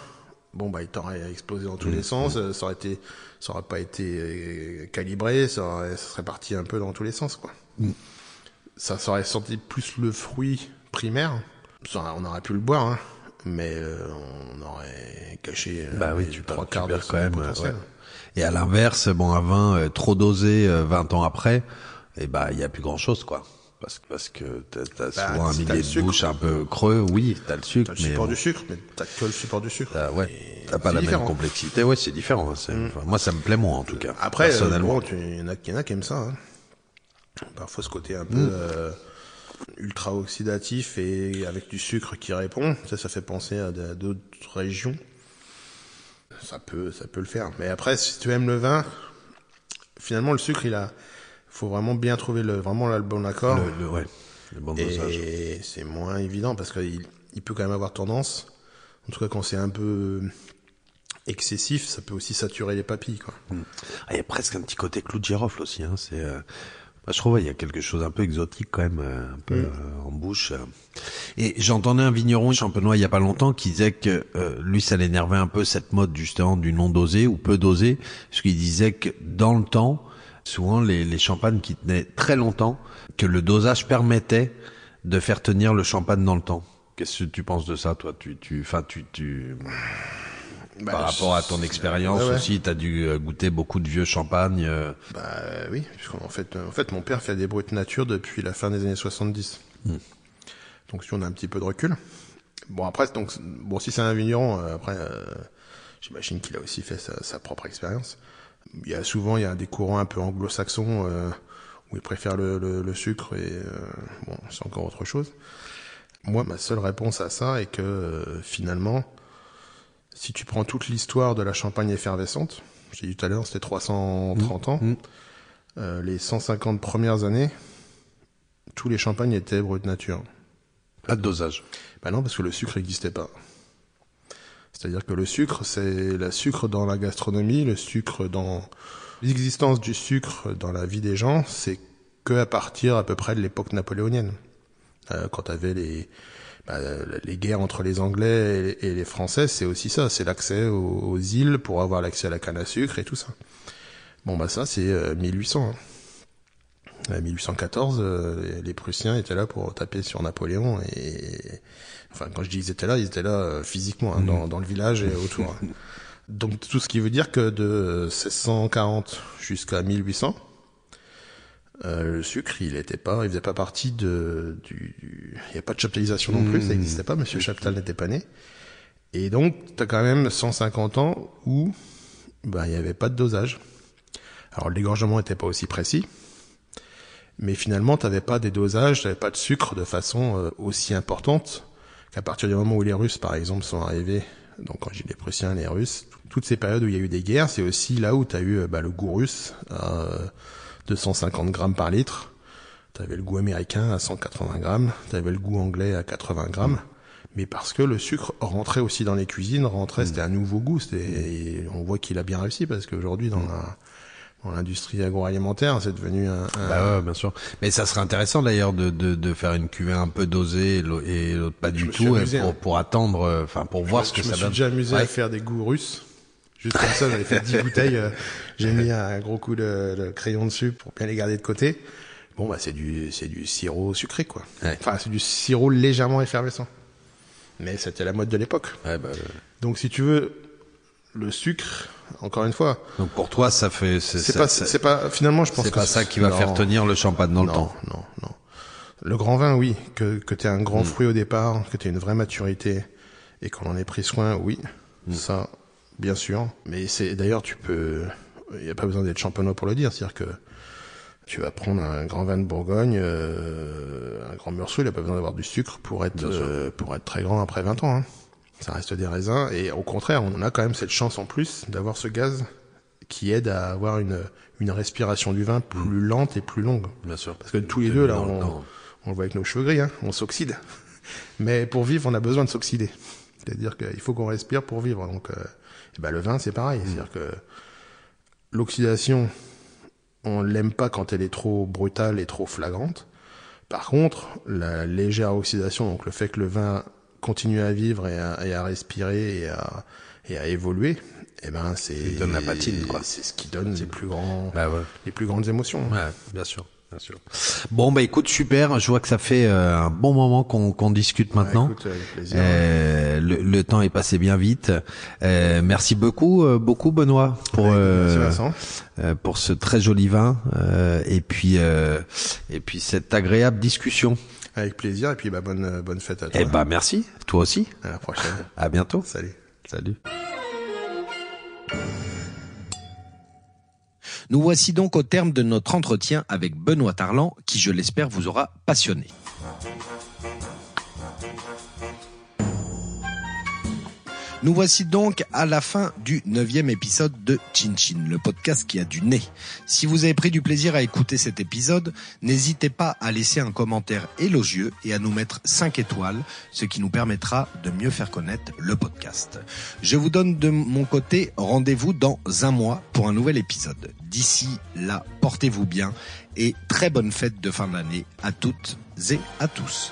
Bon bah il t'aurait explosé dans tous Mm. les sens, euh, ça aurait été, ça aurait pas été euh, calibré, ça, aurait- ça serait parti un peu dans tous les sens quoi. Mm. Ça, ça aurait senti plus le fruit primaire. Ça, on aurait pu le boire, hein, mais euh, on aurait caché euh, Bah oui, tu trois quarts de quand même, ouais. Et à l'inverse, bon, un vin euh, trop dosé euh, 20 ans après, et bah il y a plus grand chose quoi. Parce, que- parce que t'as as Bah, souvent un t'as milieu de bouche un peu creux, oui, t'as le sucre, T'as le mais support bon, du sucre, mais t'as que le support du sucre. t'as- ouais, Et t'as pas la différent. Mm. même complexité, ouais, c'est différent. hein, c'est- enfin, moi, ça me plaît moins en tout cas, Après, euh, personnellement. il y en a, il y en a qui aiment ça. Hein. Parfois, ce côté un peu Mm. euh, ultra oxydatif et avec du sucre qui répond, ça, ça fait penser à d'autres régions. Ça peut, ça peut le faire. Mais après, si tu aimes le vin, finalement, le sucre, il a, faut vraiment bien trouver le, vraiment là, le bon accord. le, le- ouais, le bon dosage. Et c'est moins évident parce qu'il il peut quand même avoir tendance, en tout cas quand c'est un peu excessif, ça peut aussi saturer les papilles. Quoi. Ah, il y a presque un petit côté clou de girofle aussi. Hein. C'est, euh, bah, je trouve, il y a quelque chose un peu exotique quand même, euh, un peu Mm. euh, en bouche. euh. Et j'entendais un vigneron champenois il y a pas longtemps qui disait que euh, lui, ça l'énervait un peu cette mode justement du non dosé ou peu dosé, parce qu'il disait que dans le temps, souvent les, les champagnes qui tenaient très longtemps, que le dosage permettait de faire tenir le champagne dans le temps. Qu'est-ce que tu penses de ça, toi? Tu, tu, enfin, tu, tu, par Bah, rapport à ton expérience ouais, ouais. aussi, t'as dû euh, goûter beaucoup de vieux champagnes. euh, Bah oui, puisqu'en fait, euh, en fait, mon père fait des brutes nature depuis la fin des années 70. Hmm. Donc si on a un petit peu de recul. Bon après, donc bon si c'est un vigneron, après, euh, j'imagine qu'il a aussi fait sa, sa propre expérience. Il y a souvent il y a des courants un peu anglo-saxons euh, où ils préfèrent le, le, le sucre et euh, bon c'est encore autre chose. Moi, ma seule réponse à ça est que euh, finalement, si tu prends toute l'histoire de la Champagne effervescente, j'ai dit tout à l'heure, c'était 330 ans. Mm. Euh, les 150 premières années, tous les champagnes étaient brut nature. Pas de dosage. Ben non, parce que le sucre n'existait pas. C'est-à-dire que le sucre, c'est le sucre dans la gastronomie, le sucre dans l'existence du sucre dans la vie des gens, c'est que à partir à peu près de l'époque napoléonienne, Euh, quand t'avais les bah, les guerres entre les Anglais et les, Français, c'est aussi ça, c'est l'accès aux, îles pour avoir l'accès à la canne à sucre et tout ça. Bon bah ça c'est euh, 1800. hein. À 1814, euh, les- les Prussiens étaient là pour taper sur Napoléon et enfin quand je dis ils étaient là, ils étaient là euh, physiquement hein, dans, dans le village et autour. hein. Donc tout ce qui veut dire que de 1640 jusqu'à 1800, euh, le sucre il était pas, il faisait pas partie de du, du- il y a pas de chaptalisation non plus, ça n'existait pas. Monsieur Chaptal n'était pas né. Et donc t'as quand même 150 ans où bah il y avait pas de dosage. Alors le dégorgement était pas aussi précis. Mais finalement, t'avais pas des dosages, t'avais pas de sucre de façon euh, aussi importante qu'à partir du moment où les Russes, par exemple, sont arrivés. Donc quand j'ai les Prussiens, les Russes, toutes ces périodes où il y a eu des guerres, c'est aussi là où t'as eu euh, bah, le goût russe à euh, 250 grammes par litre. T'avais le goût américain à 180 grammes. T'avais le goût anglais à 80 grammes. Mais parce que le sucre rentrait aussi dans les cuisines, rentrait, c'était un nouveau goût. C'était, et on voit qu'il a bien réussi parce qu'aujourd'hui dans la dans l'industrie agroalimentaire. C'est devenu un, un- Bah ouais, bien sûr. Mais ça serait intéressant d'ailleurs de, de, de faire une cuvée un peu dosée et l'au- et l'autre pas du tout, amusé, pour, hein. pour attendre, euh, enfin pour voir ce que je me ça suis donne. déjà amusé à faire des goûts russes. Juste comme ça, j'avais fait 10 bouteilles. euh, J'ai mis un gros coup de, de crayon dessus pour bien les garder de côté. Bon, bah, c'est du, c'est du sirop sucré, quoi. Ouais. Enfin, c'est du sirop légèrement effervescent. Mais c'était la mode de l'époque. Ouais, bah, euh, Donc, si tu veux, le sucre, encore une fois, donc pour toi, ça fait, c'est pas, ça- c'est pas, finalement, je pense c'est pas ça qui va non, faire tenir le champagne dans le non, temps. Non, non. Le grand vin, oui. Que, que tu un grand Mm. fruit au départ, que tu une vraie maturité et qu'on en ait pris soin, oui. Mm. Ça, bien sûr. Mais c'est d'ailleurs, tu peux. Il n'y a pas besoin d'être champenois pour le dire. C'est-à-dire que tu vas prendre un grand vin de Bourgogne, euh, un grand Meursault, il n'a pas besoin d'avoir du sucre pour être, euh, pour être très grand après 20 ans. hein. Ça reste des raisins. Et au contraire, on a quand même cette chance en plus d'avoir ce gaz qui aide à avoir une, une respiration du vin plus lente et plus longue. Bien sûr. Parce que tous les deux, là, on, on le voit avec nos cheveux gris, hein, on s'oxyde. Mais pour vivre, on a besoin de s'oxyder. C'est-à-dire qu'il faut qu'on respire pour vivre. Donc, euh, et ben, le vin, c'est pareil. C'est-à-dire que l'oxydation, on l'aime pas quand elle est trop brutale et trop flagrante. Par contre, la légère oxydation, donc le fait que le vin continue à vivre et à, et à respirer et à, et à évoluer, eh ben, c'est, donne la patine, quoi. C'est ce qui donne les plus grands, Bah ouais. les plus grandes émotions. Ouais, bien sûr, bien sûr. Bon bah écoute, super. Je vois que ça fait euh, un bon moment qu'on qu'on discute maintenant. Écoute, avec plaisir. Euh, le, le temps est passé bien vite. Euh, merci beaucoup, euh, beaucoup Benoît pour Merci euh, euh, pour ce très joli vin euh, et puis euh, et puis cette agréable discussion. Avec plaisir et puis bah bonne bonne fête à toi. Eh bah merci, toi aussi. À la prochaine. À bientôt. Salut. Salut. Nous voici donc au terme de notre entretien avec Benoît Tarlan, qui je l'espère vous aura passionné. Nous voici donc à la fin du neuvième épisode de Chin Chin, le podcast qui a du nez. Si vous avez pris du plaisir à écouter cet épisode, n'hésitez pas à laisser un commentaire élogieux et à nous mettre 5 étoiles, ce qui nous permettra de mieux faire connaître le podcast. Je vous donne de mon côté rendez-vous dans un mois pour un nouvel épisode. D'ici là, portez-vous bien et très bonne fête de fin d'année à toutes et à tous.